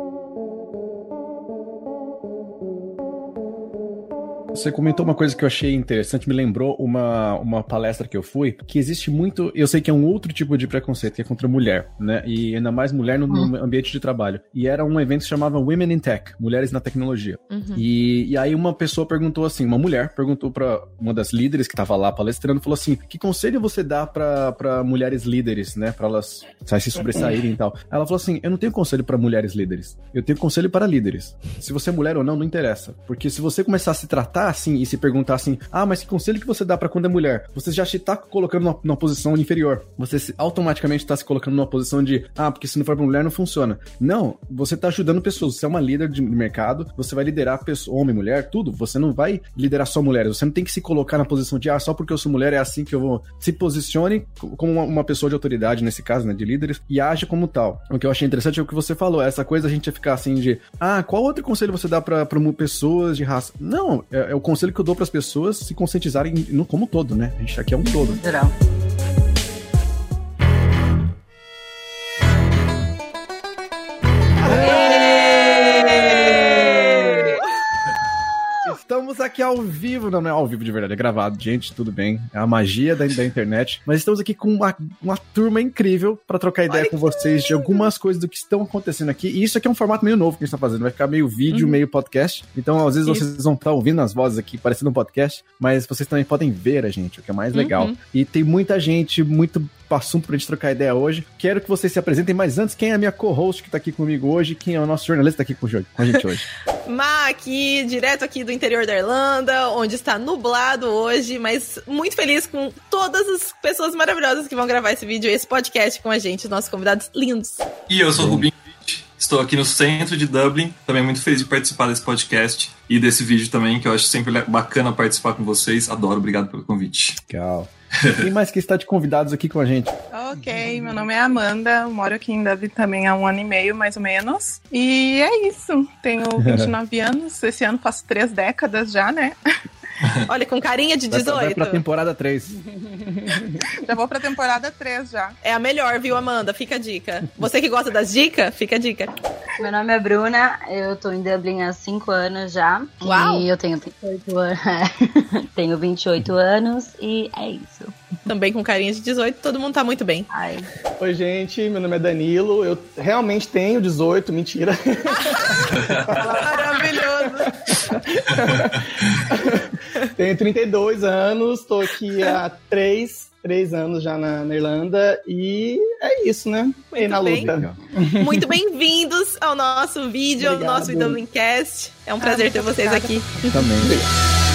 thank you. Você comentou uma coisa que eu achei interessante, me lembrou uma, uma palestra que eu fui, que existe muito, eu sei que é um outro tipo de preconceito, que é contra mulher, né? E ainda mais mulher no, no uhum. ambiente de trabalho. E era um evento que chamava Women in Tech, Mulheres na Tecnologia. Uhum. E, e aí uma pessoa perguntou assim, uma mulher perguntou para uma das líderes que estava lá palestrando, falou assim, que conselho você dá para mulheres líderes, né? Para elas sabe, se sobressaírem e tal. Ela falou assim, eu não tenho conselho para mulheres líderes, eu tenho conselho para líderes. Se você é mulher ou não, não interessa. Porque se você começar a se tratar assim e se perguntar assim: ah, mas que conselho que você dá para quando é mulher? Você já se tá colocando numa, numa posição inferior. Você se, automaticamente está se colocando numa posição de ah, porque se não for pra mulher não funciona. Não, você tá ajudando pessoas. Você é uma líder de mercado, você vai liderar pessoa, homem, mulher, tudo. Você não vai liderar só mulheres. Você não tem que se colocar na posição de ah, só porque eu sou mulher é assim que eu vou. Se posicione como uma, uma pessoa de autoridade, nesse caso, né, de líderes, e age como tal. O que eu achei interessante é o que você falou, essa coisa a gente ia ficar assim de ah, qual outro conselho você dá para pessoas de raça? Não, é, é o conselho que eu dou para as pessoas se conscientizarem no como todo, né? A gente aqui é um todo. Geral. Estamos aqui ao vivo, não, não é ao vivo de verdade, é gravado, gente, tudo bem. É a magia da, da internet. Mas estamos aqui com uma, uma turma incrível para trocar ideia Olha com vocês de algumas coisas do que estão acontecendo aqui. E isso aqui é um formato meio novo que a gente tá fazendo. Vai ficar meio vídeo, uhum. meio podcast. Então, às vezes, isso. vocês vão estar tá ouvindo as vozes aqui, parecendo um podcast, mas vocês também podem ver a gente, o que é mais legal. Uhum. E tem muita gente, muito assunto pra gente trocar ideia hoje. Quero que vocês se apresentem, mas antes, quem é a minha co-host que tá aqui comigo hoje? Quem é o nosso jornalista que tá aqui com a gente hoje? Má, aqui, direto aqui do interior da Irlanda, onde está nublado hoje, mas muito feliz com todas as pessoas maravilhosas que vão gravar esse vídeo e esse podcast com a gente, nossos convidados lindos. E eu sou o Rubinho Estou aqui no centro de Dublin, também muito feliz de participar desse podcast e desse vídeo também, que eu acho sempre bacana participar com vocês. Adoro, obrigado pelo convite. Legal. Quem mais que está de convidados aqui com a gente? Ok, meu nome é Amanda, moro aqui em Dublin também há um ano e meio, mais ou menos. E é isso, tenho 29 anos, esse ano faço três décadas já, né? Olha, com carinha de 18. Vai, vai pra temporada 3. já vou pra temporada 3 já. É a melhor, viu, Amanda? Fica a dica. Você que gosta das dicas, fica a dica. Meu nome é Bruna, eu tô em Dublin há 5 anos já. Uau! E eu tenho 28 anos. tenho 28 anos e é isso. Também com carinha de 18, todo mundo tá muito bem. Ai. Oi, gente, meu nome é Danilo. Eu realmente tenho 18, mentira. Maravilhoso. tenho 32 anos, tô aqui há 3 três anos já na, na, Irlanda e é isso, né? Muito na bem. luta. Muito bem-vindos ao nosso vídeo, Obrigado. ao nosso Dublincast. É um ah, prazer ter vocês obrigada. aqui. Também.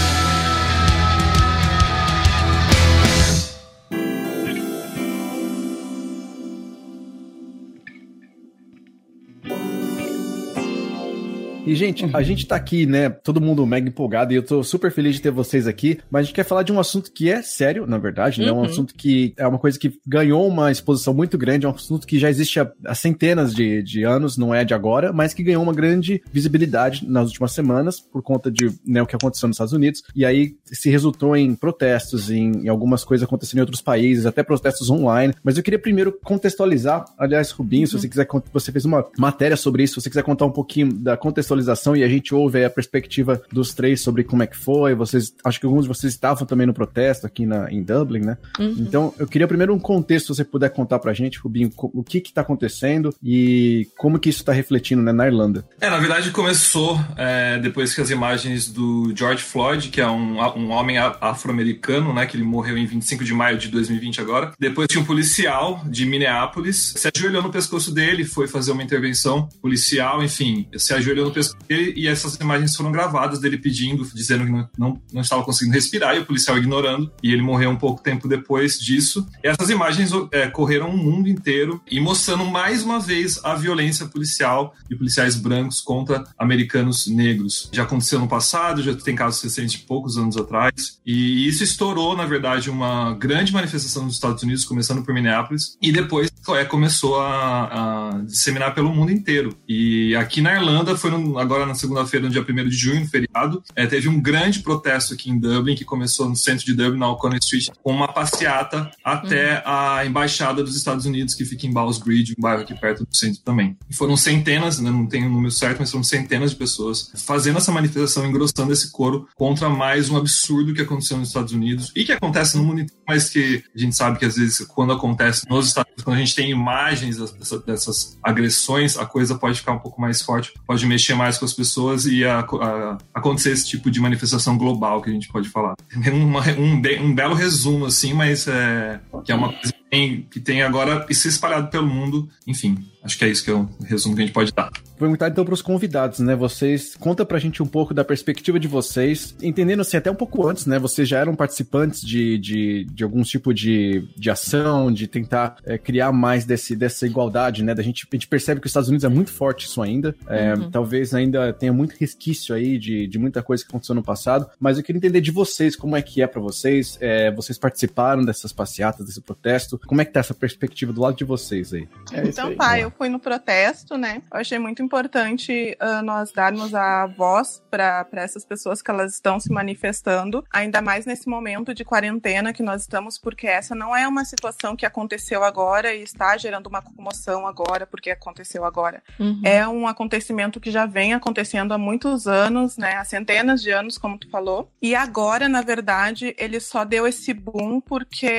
E, gente, a gente tá aqui, né? Todo mundo mega empolgado e eu tô super feliz de ter vocês aqui. Mas a gente quer falar de um assunto que é sério, na verdade, né? Um uhum. assunto que é uma coisa que ganhou uma exposição muito grande, é um assunto que já existe há, há centenas de, de anos, não é de agora, mas que ganhou uma grande visibilidade nas últimas semanas por conta de né, o que aconteceu nos Estados Unidos. E aí se resultou em protestos, em, em algumas coisas acontecendo em outros países, até protestos online. Mas eu queria primeiro contextualizar, aliás, Rubinho, uhum. se você quiser, você fez uma matéria sobre isso, se você quiser contar um pouquinho da contextualização e a gente ouve a perspectiva dos três sobre como é que foi. Vocês, acho que alguns de vocês estavam também no protesto aqui na, em Dublin, né? Uhum. Então, eu queria primeiro um contexto, se você puder contar pra gente, Rubinho, o que que tá acontecendo e como que isso tá refletindo né, na Irlanda. É, na verdade começou é, depois que as imagens do George Floyd, que é um, um homem afro-americano, né, que ele morreu em 25 de maio de 2020 agora. Depois tinha um policial de Minneapolis, se ajoelhou no pescoço dele, foi fazer uma intervenção policial, enfim, se ajoelhou no pescoço e essas imagens foram gravadas dele pedindo, dizendo que não, não, não, estava conseguindo respirar e o policial ignorando. E ele morreu um pouco tempo depois disso. E essas imagens é, correram o mundo inteiro e mostrando mais uma vez a violência policial e policiais brancos contra americanos negros. Já aconteceu no passado, já tem casos recentes de poucos anos atrás. E isso estourou, na verdade, uma grande manifestação nos Estados Unidos, começando por Minneapolis, e depois é, começou a, a disseminar pelo mundo inteiro. E aqui na Irlanda foi no, agora na segunda-feira, no dia 1 de junho, feriado, é, teve um grande protesto aqui em Dublin, que começou no centro de Dublin, na O'Connor Street, com uma passeata até uhum. a embaixada dos Estados Unidos, que fica em Bowles Bridge, um bairro aqui perto do centro também. E foram centenas, né, não tenho o número certo, mas foram centenas de pessoas fazendo essa manifestação, engrossando esse coro contra mais um absurdo que aconteceu nos Estados Unidos e que acontece no mundo inteiro, mas que a gente sabe que às vezes quando acontece nos Estados Unidos, quando a gente tem imagens dessas, dessas agressões, a coisa pode ficar um pouco mais forte, pode mexer mais com as pessoas e a, a, acontecer esse tipo de manifestação global que a gente pode falar. Uma, um, um, belo resumo, assim, mas é, que é uma coisa que tem, que tem agora se espalhado pelo mundo, enfim. Acho que é isso que é o resumo que a gente pode dar. Vou perguntar então para os convidados, né? Vocês conta pra gente um pouco da perspectiva de vocês, entendendo assim até um pouco antes, né? Vocês já eram participantes de, de, de algum tipo de, de ação, de tentar é, criar mais desse, dessa igualdade, né? Da gente, a gente percebe que os Estados Unidos é muito forte isso ainda. É, uhum. Talvez ainda tenha muito resquício aí de, de muita coisa que aconteceu no passado, mas eu queria entender de vocês como é que é para vocês. É, vocês participaram dessas passeatas, desse protesto? Como é que tá essa perspectiva do lado de vocês aí? É então tá, eu fui no protesto, né? Eu achei muito importante uh, nós darmos a voz para essas pessoas que elas estão se manifestando, ainda mais nesse momento de quarentena que nós estamos, porque essa não é uma situação que aconteceu agora e está gerando uma comoção agora, porque aconteceu agora. Uhum. É um acontecimento que já vem acontecendo há muitos anos, né? Há centenas de anos, como tu falou. E agora, na verdade, ele só deu esse boom porque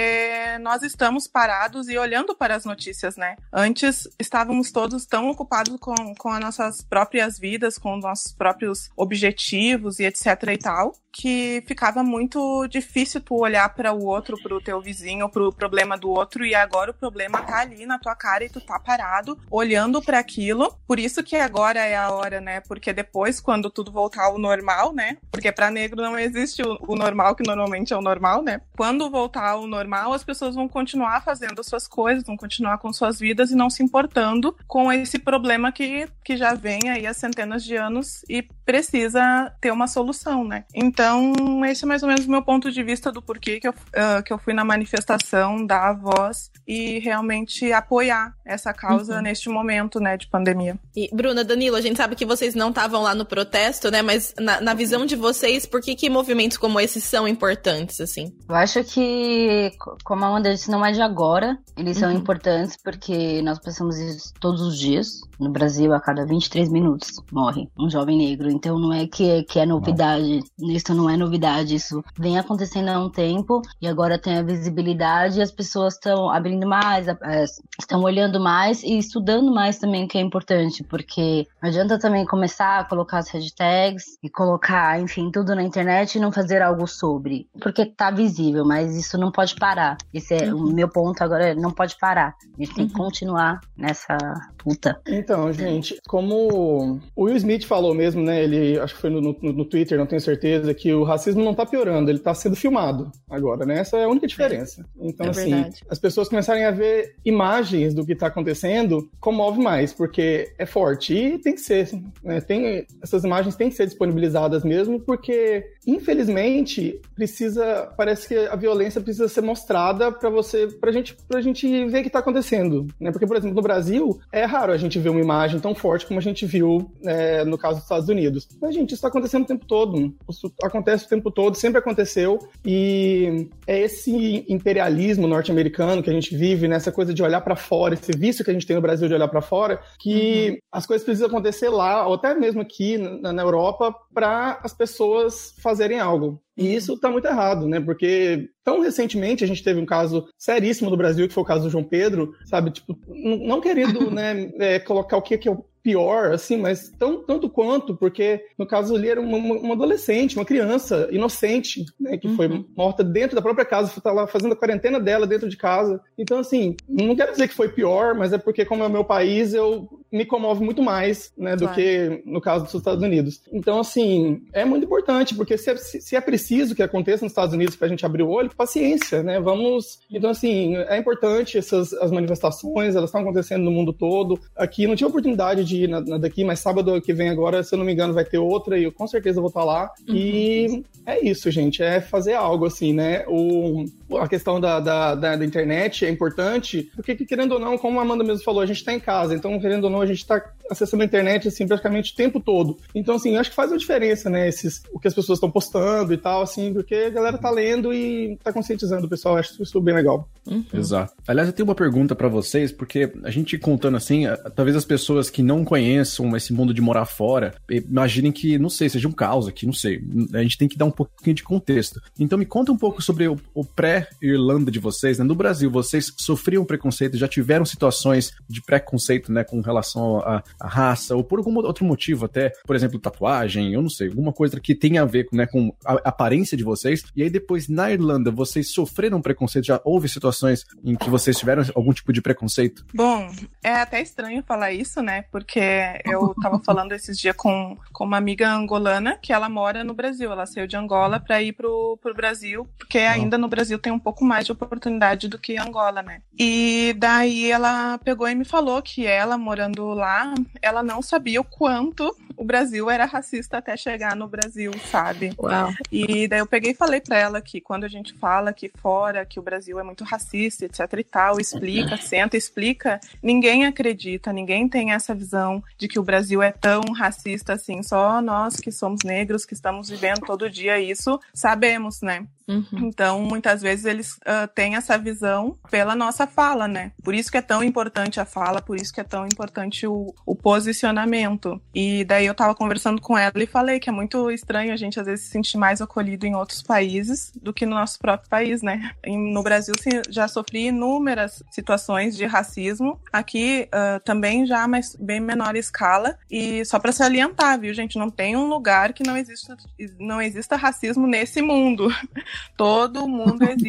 nós estamos parados e olhando para as notícias, né? Antes estávamos todos tão ocupados com, com as nossas próprias vidas, com os nossos próprios objetivos e etc e tal, que ficava muito difícil tu olhar para o outro, para o teu vizinho, para o problema do outro e agora o problema tá ali na tua cara e tu tá parado olhando para aquilo. Por isso que agora é a hora, né? Porque depois quando tudo voltar ao normal, né? Porque para negro não existe o, o, normal que normalmente é o normal, né? Quando voltar ao normal, as pessoas vão continuar fazendo suas coisas, vão continuar com suas vidas e não se importando com esse problema que, que já vem aí há centenas de anos e precisa ter uma solução, né? Então, esse é mais ou menos o meu ponto de vista do porquê que eu, uh, que eu fui na manifestação, dar a voz e realmente apoiar essa causa uhum. neste momento, né, de pandemia. E, Bruna, Danilo, a gente sabe que vocês não estavam lá no protesto, né, mas na, na visão de vocês, por que, que movimentos como esses são importantes, assim? Eu acho que, como a Amanda disse, não é de agora, eles uhum. são importantes porque nós passamos todos os dias. No Brasil, a cada 23 minutos morre um jovem negro. Então não é que, que é novidade. Isso não é novidade. Isso vem acontecendo há um tempo e agora tem a visibilidade e as pessoas estão abrindo mais, estão olhando mais e estudando mais também, que é importante, porque não adianta também começar a colocar as hashtags e colocar, enfim, tudo na internet e não fazer algo sobre. Porque tá visível, mas isso não pode parar. Esse é uhum. o meu ponto agora, não pode parar. A gente tem uhum. que continuar nessa さ。Luta. Então, gente, como o Will Smith falou mesmo, né? Ele acho que foi no, no, no Twitter, não tenho certeza, que o racismo não tá piorando, ele tá sendo filmado agora, né? Essa é a única diferença. Então, é assim, verdade. as pessoas começarem a ver imagens do que tá acontecendo, comove mais, porque é forte. E tem que ser, né? Tem, essas imagens têm que ser disponibilizadas mesmo, porque, infelizmente, precisa. Parece que a violência precisa ser mostrada para você, pra gente, pra gente ver o que tá acontecendo. Né? Porque, por exemplo, no Brasil, é raro a gente ver uma imagem tão forte como a gente viu é, no caso dos Estados Unidos. Mas, gente, isso está acontecendo o tempo todo. Isso acontece o tempo todo, sempre aconteceu. E é esse imperialismo norte-americano que a gente vive, nessa coisa de olhar para fora, esse vício que a gente tem no Brasil de olhar para fora, que uhum. as coisas precisam acontecer lá, ou até mesmo aqui na, na Europa, para as pessoas fazerem algo. E isso está muito errado, né? Porque tão recentemente a gente teve um caso seríssimo do Brasil, que foi o caso do João Pedro, sabe? Tipo, não querendo né, é, colocar o que, que é o pior, assim, mas tão, tanto quanto, porque no caso ali era uma, uma adolescente, uma criança inocente, né, que uhum. foi morta dentro da própria casa, está lá fazendo a quarentena dela dentro de casa. Então, assim, não quero dizer que foi pior, mas é porque, como é o meu país, eu me comove muito mais, né, do claro. que no caso dos Estados Unidos. Então, assim, é muito importante, porque se é, se é preciso que aconteça nos Estados Unidos para a gente abrir o olho, paciência, né? Vamos. Então, assim, é importante essas as manifestações, elas estão acontecendo no mundo todo. Aqui não tive oportunidade de ir na, na, daqui, mas sábado que vem agora, se eu não me engano, vai ter outra e eu com certeza vou estar lá. Uhum. E é isso, gente, é fazer algo assim, né? O, a questão da, da, da, da internet é importante, porque querendo ou não, como a Amanda mesmo falou, a gente está em casa, então querendo ou não, a gente está acessando a internet assim praticamente o tempo todo. Então assim, acho que faz a diferença, né, esses o que as pessoas estão postando e tal, assim, porque a galera tá lendo e tá conscientizando o pessoal, acho isso bem legal. Uhum. Exato. Aliás, eu tenho uma pergunta para vocês, porque a gente contando assim, talvez as pessoas que não conheçam esse mundo de morar fora, imaginem que, não sei, seja um caos aqui, não sei. A gente tem que dar um pouquinho de contexto. Então me conta um pouco sobre o, o pré-Irlanda de vocês, né? No Brasil, vocês sofriam preconceito, já tiveram situações de preconceito, né, com relação à, raça, ou por algum outro motivo até, por exemplo, tatuagem, eu não sei, alguma coisa que tenha a ver né, com a aparência de vocês. E aí depois, na Irlanda, vocês sofreram preconceito? Já houve situações em que vocês tiveram algum tipo de preconceito? Bom, é até estranho falar isso, né? Porque eu tava falando esses dias com, com uma amiga angolana que ela mora no Brasil. Ela saiu de Angola para ir pro, pro Brasil, porque ainda no Brasil tem um pouco mais de oportunidade do que Angola, né? E daí ela pegou e me falou que ela, morando lá, ela não sabia o quanto o Brasil era racista até chegar no Brasil, sabe? Uau. E daí eu peguei e falei para ela que quando a gente fala aqui fora que o Brasil é muito racista, etc e tal, explica, senta, explica, ninguém acredita, ninguém tem essa visão de que o Brasil é tão racista assim. Só nós que somos negros, que estamos vivendo todo dia isso, sabemos, né? Uhum. Então, muitas vezes eles uh, têm essa visão pela nossa fala, né? Por isso que é tão importante a fala, por isso que é tão importante o, o posicionamento. E daí eu tava conversando com ela e falei que é muito estranho a gente às vezes se sentir mais acolhido em outros países do que no nosso próprio país, né? no Brasil já sofri inúmeras situações de racismo, aqui uh, também já, mas bem menor escala. E só para salientar, viu, gente? Não tem um lugar que não exista, não exista racismo nesse mundo. Todo mundo existe,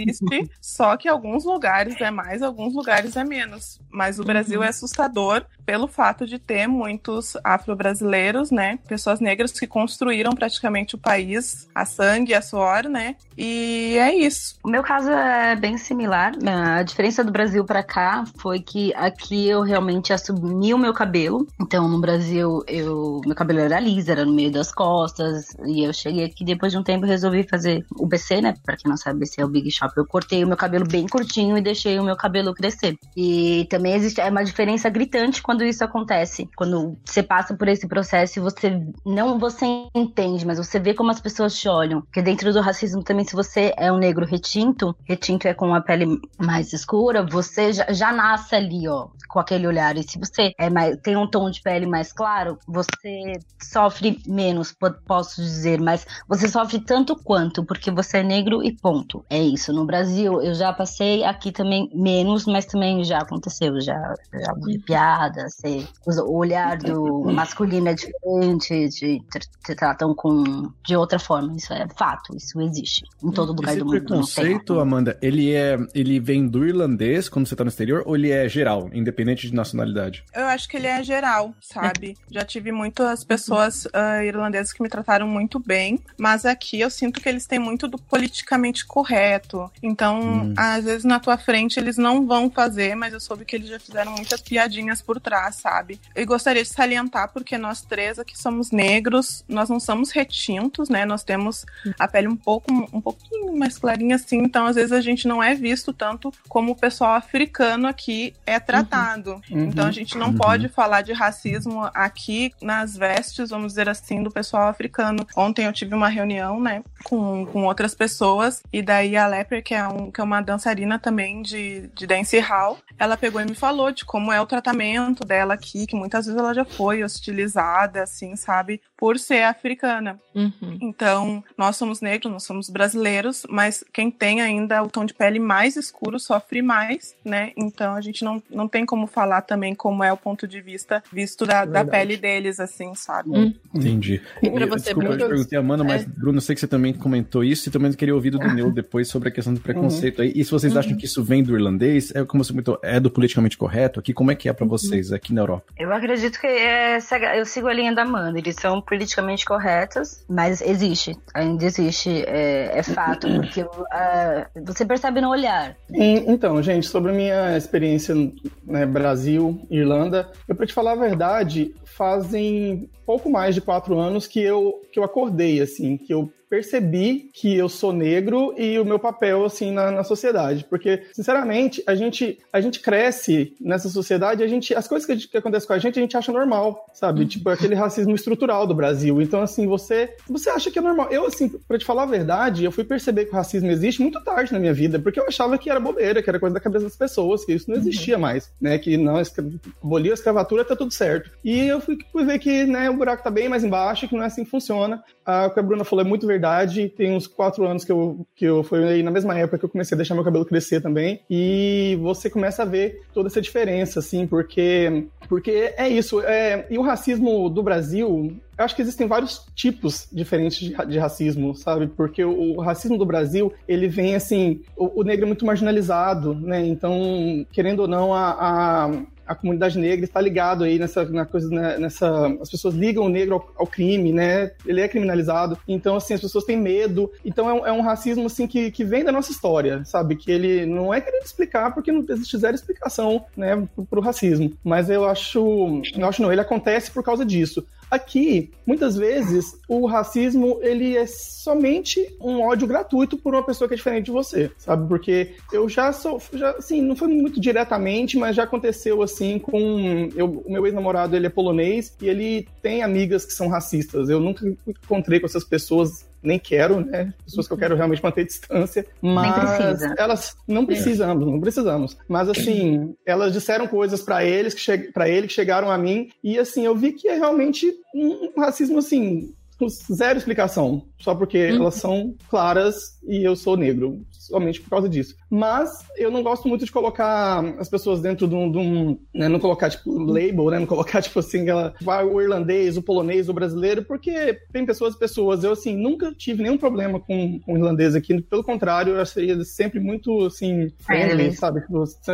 só que alguns lugares é mais, alguns lugares é menos. Mas o Brasil uhum. é assustador pelo fato de ter muitos afro-brasileiros, né? Pessoas negras que construíram praticamente o país a sangue, a suor, né? E é isso. O meu caso é bem similar. A diferença do Brasil para cá foi que aqui eu realmente assumi o meu cabelo. Então, no Brasil, eu meu cabelo era liso, era no meio das costas. E eu cheguei aqui depois de um tempo resolvi fazer o BC, né? Pra quem não sabe, BC é o Big Shop. Eu cortei o meu cabelo bem curtinho e deixei o meu cabelo crescer. E também existe é uma diferença gritante quando isso acontece. Quando você passa por esse processo e você não você entende, mas você vê como as pessoas te olham. Porque dentro do racismo também, se você é um negro retinto, retinto é com a pele mais escura, você já, já nasce ali, ó, com aquele olhar. E se você é mais, tem um tom de pele mais claro, você sofre menos, posso dizer, mas você sofre tanto quanto, porque você é negro e ponto. É isso. No Brasil, eu já passei aqui também menos, mas também já aconteceu. Já, já vi piada, sei, o olhar do masculino é diferente, de, te tratam com de outra forma. Isso é fato, isso existe em todo lugar Esse do mundo. Esse preconceito, Amanda, ele é ele vem do irlandês quando você tá no exterior ou ele é geral, independente de nacionalidade? Eu acho que ele é geral, sabe? Já tive muitas pessoas uh, irlandesas que me trataram muito bem, mas aqui eu sinto que eles têm muito do politicamente correto. Então, hum. às vezes na tua frente eles não vão fazer, mas eu soube que eles já fizeram muitas piadinhas por trás, sabe? Eu gostaria de salientar porque nós três aqui somos negros, nós não somos retintos, né? Nós temos a pele um pouco um pouquinho mais clarinha assim, então às vezes a gente não é visto tanto como o pessoal africano aqui é tratado. Uhum. Então a gente não uhum. pode falar de racismo aqui nas vestes, vamos dizer assim, do pessoal africano. Ontem eu tive uma reunião, né, com, com outras pessoas, e daí a Que é, um, que é uma dançarina também de, de dance hall, ela pegou e me falou de como é o tratamento dela aqui, que muitas vezes ela já foi hostilizada, assim, sabe, por ser africana. Uhum. Então, nós somos negros, nós somos brasileiros, mas quem tem ainda o tom de pele mais escuro sofre mais, né? Então, a gente não, não tem como falar também como é o ponto de vista visto da, da pele deles, assim, sabe? Hum. Entendi. E pra você, Desculpa, Bruno? eu perguntei a Amanda, mas, é. Bruno, eu sei que você também comentou isso e também queria ouvir do Neu depois sobre a questão do preconceito uhum. aí. E se vocês uhum. acham que isso vem do irlandês, é como você comentou, é do politicamente correto aqui? Como é que é para uhum. vocês aqui na Europa? Eu acredito que é, eu sigo a linha da Amanda. Eles são politicamente corretos, mas existe, ainda existe, é, é fato, porque uh, você percebe no olhar. Então, gente, sobre a minha experiência né, Brasil, Irlanda, eu para te falar a verdade, fazem pouco mais de quatro anos que eu, que eu acordei, assim, que eu percebi que eu sou negro e o meu papel, assim, na, na sociedade. Porque, sinceramente, a gente, a gente cresce nessa sociedade, a gente, as coisas que, gente, que acontecem com a gente, a gente acha normal, sabe? Uhum. Tipo, aquele racismo estrutural do Brasil. Então, assim, você, você acha que é normal. Eu, assim, pra te falar a verdade, eu fui perceber que o racismo existe muito tarde na minha vida, porque eu achava que era bobeira, que era coisa da cabeça das pessoas, que isso não existia uhum. mais, né? Que não, aboliu a escravatura, tá tudo certo. E eu fui, fui ver que, né, o buraco tá bem mais embaixo, que não é assim que funciona. Ah, o que a Bruna falou é muito verdade. Tem uns quatro anos que eu, que eu foi na mesma época que eu comecei a deixar meu cabelo crescer também. E você começa a ver toda essa diferença, assim, porque, porque é isso. É, e o racismo do Brasil, eu acho que existem vários tipos diferentes de, de racismo, sabe? Porque o, o, racismo do Brasil, ele vem assim, o, o, negro é muito marginalizado, né? Então, querendo ou não, a, a a comunidade negra está ligado aí nessa na coisa né, nessa as pessoas ligam o negro ao, ao, crime né ele é criminalizado então assim as pessoas têm medo então é um, é um, racismo assim que, que vem da nossa história sabe que ele não é querendo explicar porque não existe zero explicação né para o racismo mas eu acho eu acho não ele acontece por causa disso Aqui, muitas vezes, o racismo ele é somente um ódio gratuito por uma pessoa que é diferente de você, sabe? Porque eu já sou, já, assim, não foi muito diretamente, mas já aconteceu assim com eu, o meu ex-namorado, ele é polonês e ele tem amigas que são racistas. Eu nunca encontrei com essas pessoas nem quero, né? Pessoas que eu quero realmente manter distância. Mas elas não precisamos, não precisamos. Mas assim, elas disseram coisas para eles que para ele que chegaram a mim e assim, eu vi que é realmente um racismo assim, zero explicação, só porque uhum. elas são claras e eu sou negro, somente por causa disso. Mas eu não gosto muito de colocar as pessoas dentro de um. De um né, não colocar, tipo, label, né? Não colocar, tipo assim, ela, o irlandês, o polonês, o brasileiro, porque tem pessoas e pessoas. Eu, assim, nunca tive nenhum problema com, com o irlandês aqui. Pelo contrário, eu seria sempre muito, assim, friendly, sabe?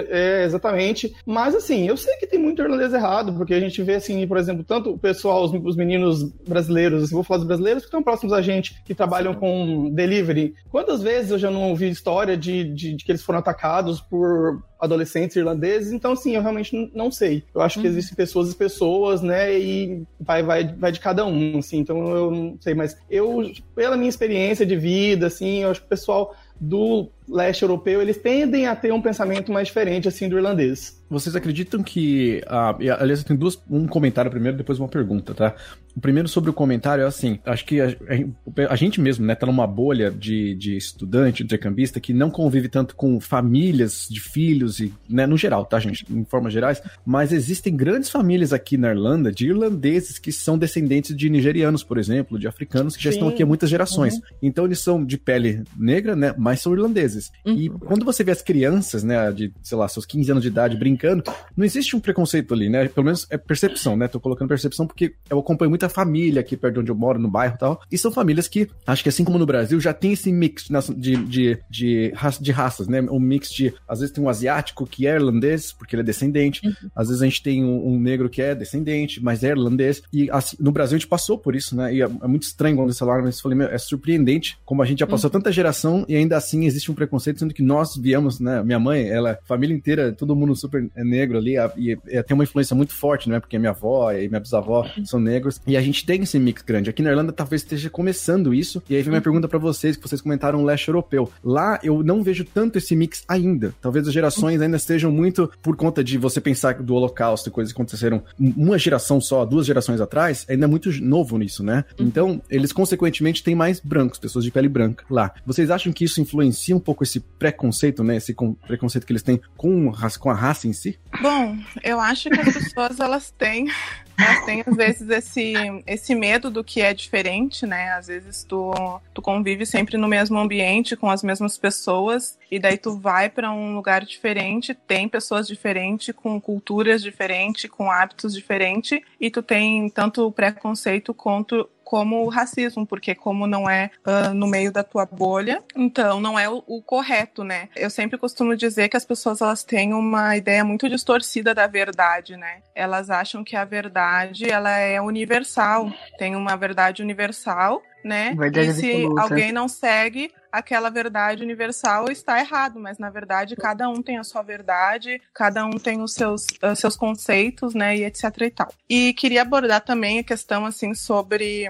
É, exatamente. Mas, assim, eu sei que tem muito irlandês errado, porque a gente vê, assim, por exemplo, tanto o pessoal, os, os meninos brasileiros, assim, vou falar dos brasileiros que estão próximos a gente, que trabalham com delivery. Quantas vezes eu já não ouvi história de, de, de que eles foram atacados por adolescentes irlandeses, então assim, eu realmente não sei. Eu acho que uhum. existem pessoas e pessoas, né, e vai, vai, vai de cada um, assim, então eu não sei, mas eu, pela minha experiência de vida, assim, eu acho que o pessoal do leste europeu, eles tendem a ter um pensamento mais diferente, assim, do irlandês. Vocês acreditam que. Ah, aliás, eu tenho duas, um comentário primeiro, depois uma pergunta, tá? O primeiro sobre o comentário é assim: acho que a, a, a gente mesmo, né, tá numa bolha de, de estudante, intercambista, que não convive tanto com famílias de filhos, e, né, no geral, tá, gente? Em formas gerais, mas existem grandes famílias aqui na Irlanda de irlandeses que são descendentes de nigerianos, por exemplo, de africanos que já Sim. estão aqui há muitas gerações. Uhum. Então eles são de pele negra, né, mas são irlandeses. Uhum. E quando você vê as crianças, né, de, sei lá, seus 15 anos de idade brincando, não existe um preconceito ali, né? Pelo menos é percepção, né? Tô colocando percepção porque eu acompanho muita família aqui perto de onde eu moro, no bairro e tal. E são famílias que, acho que assim como no Brasil, já tem esse mix de, de, de, de raças, né? Um mix de, às vezes tem um asiático que é irlandês, porque ele é descendente. Uhum. Às vezes a gente tem um, um, negro que é descendente, mas é irlandês. E assim, no Brasil a gente passou por isso, né? E é, é muito estranho quando esse alarme, mas eu falei, meu, é surpreendente como a gente já passou uhum. tanta geração e ainda assim existe um preconceito, sendo que nós viemos, né? Minha mãe, ela, família inteira, todo mundo super negro ali, e, e tem uma influência muito forte, né? Porque minha avó e minha bisavó são negros, e a gente tem esse mix grande. Aqui na Irlanda talvez esteja começando isso, e aí vem minha uhum. pergunta para vocês, que vocês comentaram o leste europeu. Lá eu não vejo tanto esse mix ainda. Talvez as gerações ainda estejam muito por conta de você pensar do holocausto e coisas que aconteceram uma geração só, duas gerações atrás, ainda é muito novo nisso, né? Uhum. Então, eles consequentemente têm mais brancos, pessoas de pele branca lá. Vocês acham que isso influencia um pouco esse preconceito, né? Esse preconceito que eles têm com, com a raça em si? Bom, eu acho que as pessoas elas têm, elas têm às vezes esse, esse medo do que é diferente, né? Às vezes tu, tu convive sempre no mesmo ambiente com as mesmas pessoas e daí tu vai para um lugar diferente, tem pessoas diferentes, com culturas diferentes, com hábitos diferentes e tu tem tanto preconceito quanto como o racismo, porque como não é uh, no meio da tua bolha, então não é o, o, correto, né? Eu sempre costumo dizer que as pessoas elas têm uma ideia muito distorcida da verdade, né? Elas acham que a verdade ela é universal, tem uma verdade universal né? Verdade e se absoluta. alguém não segue aquela verdade universal, está errado, mas na verdade cada um tem a sua verdade, cada um tem os seus, uh, seus conceitos, né, e etc e tal. E queria abordar também a questão assim sobre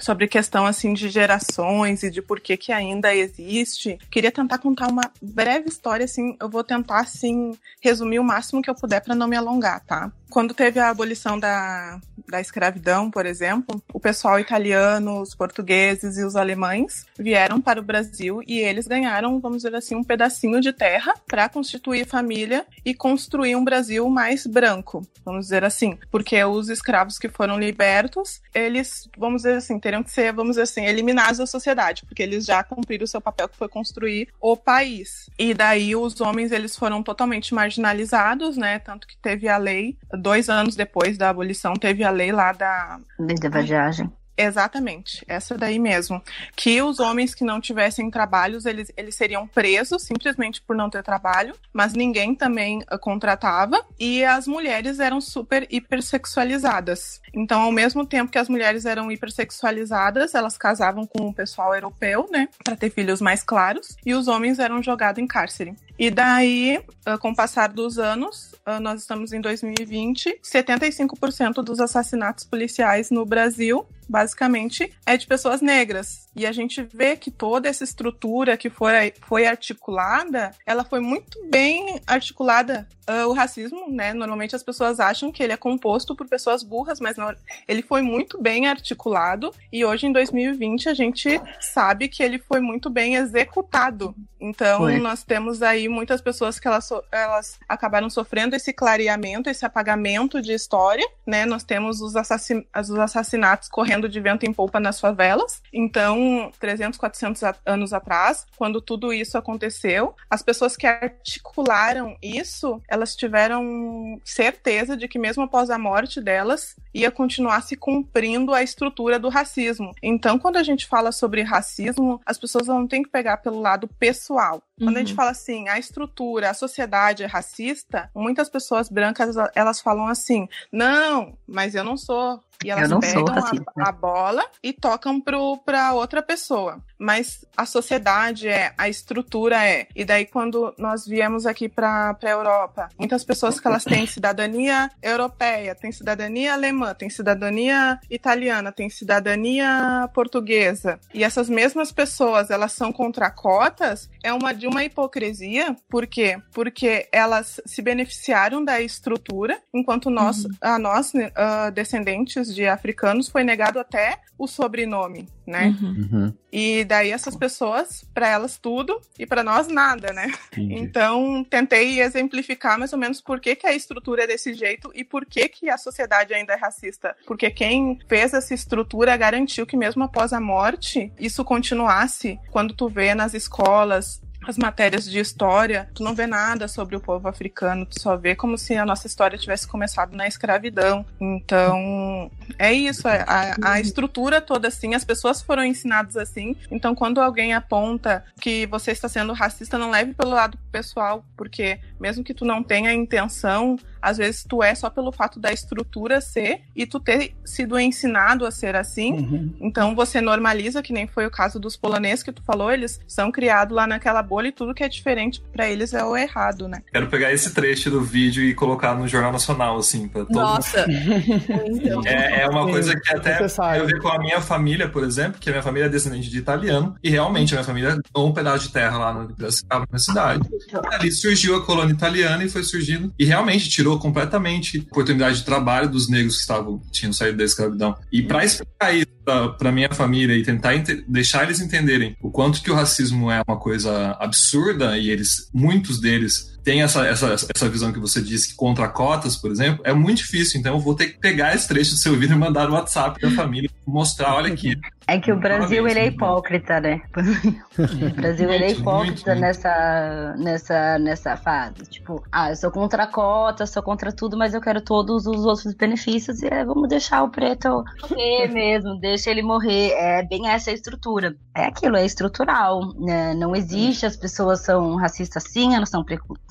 sobre questão assim de gerações e de por que que ainda existe, queria tentar contar uma breve história assim, eu vou tentar assim resumir o máximo que eu puder para não me alongar, tá? Quando teve a abolição da, da escravidão, por exemplo, o pessoal italiano, os portugueses e os alemães vieram para o Brasil e eles ganharam, vamos dizer assim, um pedacinho de terra para constituir família e construir um Brasil mais branco, vamos dizer assim, porque os escravos que foram libertos, eles, vamos dizer assim, teriam que ser, vamos dizer assim, eliminados da sociedade, porque eles já cumpriram o seu papel que foi construir o país. E daí os homens, eles foram totalmente marginalizados, né, tanto que teve a lei dois anos depois da abolição, teve a lei lá da. Lei da vadiagem. Exatamente, essa daí mesmo. Que os homens que não tivessem trabalhos, eles, eles seriam presos simplesmente por não ter trabalho, mas ninguém também uh, contratava. E as mulheres eram super hipersexualizadas. Então, ao mesmo tempo que as mulheres eram hipersexualizadas, elas casavam com o pessoal europeu, né, para ter filhos mais claros, e os homens eram jogados em cárcere. E daí, uh, com o passar dos anos, uh, nós estamos em 2020, 75% dos assassinatos policiais no Brasil basicamente, é de pessoas negras. E a gente vê que toda essa estrutura que foi, foi articulada, ela foi muito bem articulada. Uh, o racismo, né? Normalmente as pessoas acham que ele é composto por pessoas burras, mas não, ele foi muito bem articulado. E hoje, em 2020, a gente sabe que ele foi muito bem executado. Então, foi. nós temos aí muitas pessoas que elas, elas acabaram sofrendo esse clareamento, esse apagamento de história, né? Nós temos os, assassin os assassinatos correndo de vento em polpa nas favelas. Então, 300, 400 anos atrás, quando tudo isso aconteceu, as pessoas que articularam isso, elas tiveram certeza de que mesmo após a morte delas, ia continuar se cumprindo a estrutura do racismo. Então, quando a gente fala sobre racismo, as pessoas não têm que pegar pelo lado pessoal. Quando uhum. a gente uhum. fala assim, a estrutura, a sociedade é racista, muitas pessoas brancas elas falam assim: não, mas eu não sou e elas pegam a, a, bola e tocam para outra pessoa. Mas a sociedade é, a estrutura é. E daí, quando nós viemos aqui para a Europa, muitas pessoas que elas têm cidadania europeia, têm cidadania alemã, têm cidadania italiana, têm cidadania portuguesa. E essas mesmas pessoas, elas são contra cotas, é uma de uma hipocrisia. Por quê? Porque elas se beneficiaram da estrutura, enquanto nós, uhum. a nós, uh, descendentes de africanos, foi negado até o sobrenome, né? Uhum. uhum. E daí essas pessoas, para elas tudo e para nós nada, né? Entendi. Então, tentei exemplificar mais ou menos por que, que a estrutura é desse jeito e por que, que a sociedade ainda é racista. Porque quem fez essa estrutura garantiu que mesmo após a morte, isso continuasse. Quando tu vê nas escolas as matérias de história, tu não vê nada sobre o povo africano, tu só vê como se a nossa história tivesse começado na escravidão. Então, é isso, é, a, a estrutura toda assim, as pessoas foram ensinadas assim. Então, quando alguém aponta que você está sendo racista, não leve pelo lado pessoal, porque mesmo que tu não tenha intenção, às vezes tu é só pelo fato da estrutura ser e tu ter sido ensinado a ser assim. Uhum. Então você normaliza, que nem foi o caso dos poloneses que tu falou, eles são criados lá naquela bolha e tudo que é diferente para eles é o errado, né? Quero pegar esse trecho do vídeo e colocar no Jornal Nacional, assim, pra todo Nossa! é, é, uma coisa que até tem a ver com a minha família, por exemplo, que a minha família é descendente de italiano, e realmente a minha família um pedaço de terra lá no Piracicaba, na cidade. Ali surgiu a colônia italiana e foi surgindo, e realmente tirou tirou completamente a oportunidade de trabalho dos negros que estavam tinham saído da escravidão. E para explicar isso para minha família e tentar deixar eles entenderem o quanto que o racismo é uma coisa absurda e eles muitos deles tem essa, essa, essa visão que você disse que contra cotas, por exemplo, é muito difícil. Então eu vou ter que pegar esse trecho do seu vídeo e mandar no WhatsApp da família, mostrar, olha aqui. É que o Brasil ele é hipócrita, né? O Brasil ele é hipócrita muito, nessa, nessa, nessa fase. Tipo, ah, eu sou contra a cota, sou contra tudo, mas eu quero todos os outros benefícios e é, vamos deixar o preto morrer mesmo, deixa ele morrer. É bem essa a estrutura. É aquilo, é estrutural. Né? Não existe, as pessoas são racistas sim, elas são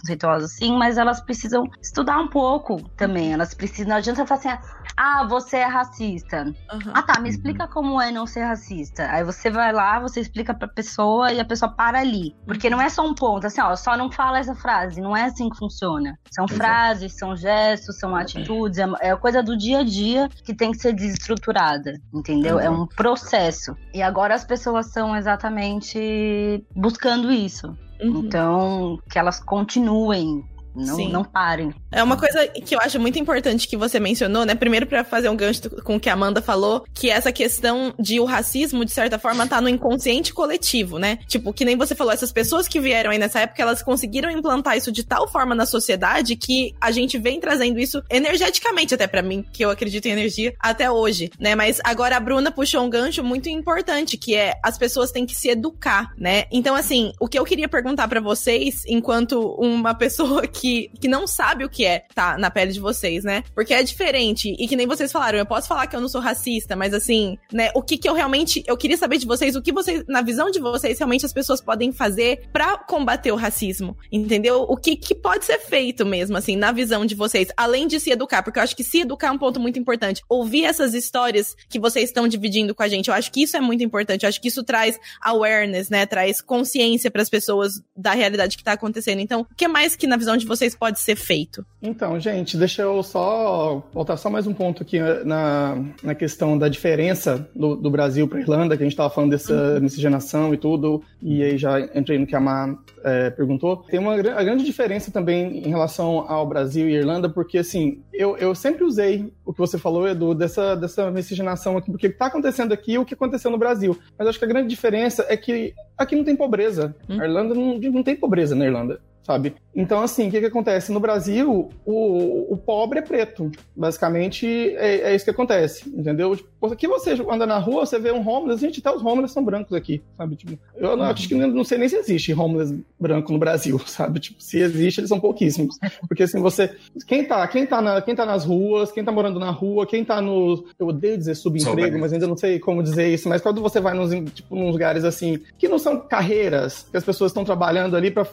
preconceituosas, sim, mas elas precisam estudar um pouco também. Elas precisam. Não adianta falar assim, ah, você é racista. Uhum. Ah, tá, me explica como é não ser racista. Aí você vai lá, você explica pra pessoa e a pessoa para ali. Porque não é só um ponto, assim, ó, só não fala essa frase. Não é assim que funciona. São Exato. frases, são gestos, são atitudes, é, é coisa do dia a dia que tem que ser desestruturada, entendeu? Uhum. É um processo. E agora as pessoas estão exatamente buscando isso. Uhum. Então, que elas continuem não, Sim. não parem. É uma coisa que eu acho muito importante que você mencionou, né? Primeiro, para fazer um gancho com o que a Amanda falou, que essa questão de o racismo, de certa forma, tá no inconsciente coletivo, né? Tipo, que nem você falou, essas pessoas que vieram aí nessa época, elas conseguiram implantar isso de tal forma na sociedade que a gente vem trazendo isso energeticamente, até para mim, que eu acredito em energia, até hoje, né? Mas agora a Bruna puxou um gancho muito importante, que é as pessoas têm que se educar, né? Então, assim, o que eu queria perguntar para vocês, enquanto uma pessoa que que, não sabe o que é tá na pele de vocês, né? Porque é diferente. E que nem vocês falaram, eu posso falar que eu não sou racista, mas assim, né? O que que eu realmente. Eu queria saber de vocês, o que vocês, na visão de vocês, realmente as pessoas podem fazer para combater o racismo. Entendeu? O que que pode ser feito mesmo, assim, na visão de vocês, além de se educar, porque eu acho que se educar é um ponto muito importante. Ouvir essas histórias que vocês estão dividindo com a gente, eu acho que isso é muito importante. Eu acho que isso traz awareness, né? Traz consciência para as pessoas da realidade que tá acontecendo. Então, o que mais que na visão de vocês vocês pode ser feito? Então, gente, deixa eu só voltar só mais um ponto aqui na, na questão da diferença do, do Brasil para Irlanda, que a gente estava falando dessa uhum. miscigenação e tudo, e aí já entrei no que a Mar é, perguntou. Tem uma a grande diferença também em relação ao Brasil e Irlanda, porque assim, eu, eu sempre usei o que você falou, Edu, dessa, dessa miscigenação aqui, porque o que está acontecendo aqui e o que aconteceu no Brasil. Mas acho que a grande diferença é que aqui não tem pobreza. Hum. A Irlanda não, não tem pobreza na Irlanda sabe? Então, assim, o que, que acontece? No Brasil, o, o pobre é preto. Basicamente, é, é isso que acontece, entendeu? Tipo, aqui você anda na rua, você vê um homeless, gente, até os homeless são brancos aqui, sabe? Tipo, eu não, acho que não, não sei nem se existe homeless branco no Brasil, sabe? Tipo, se existe, eles são pouquíssimos. Porque, assim, você... Quem tá, quem tá, na, quem tá nas ruas, quem tá morando na rua, quem tá no... Eu odeio dizer subemprego, mas ainda não sei como dizer isso, mas quando você vai nos, tipo, nos lugares, assim, que não são carreiras, que as pessoas estão trabalhando ali para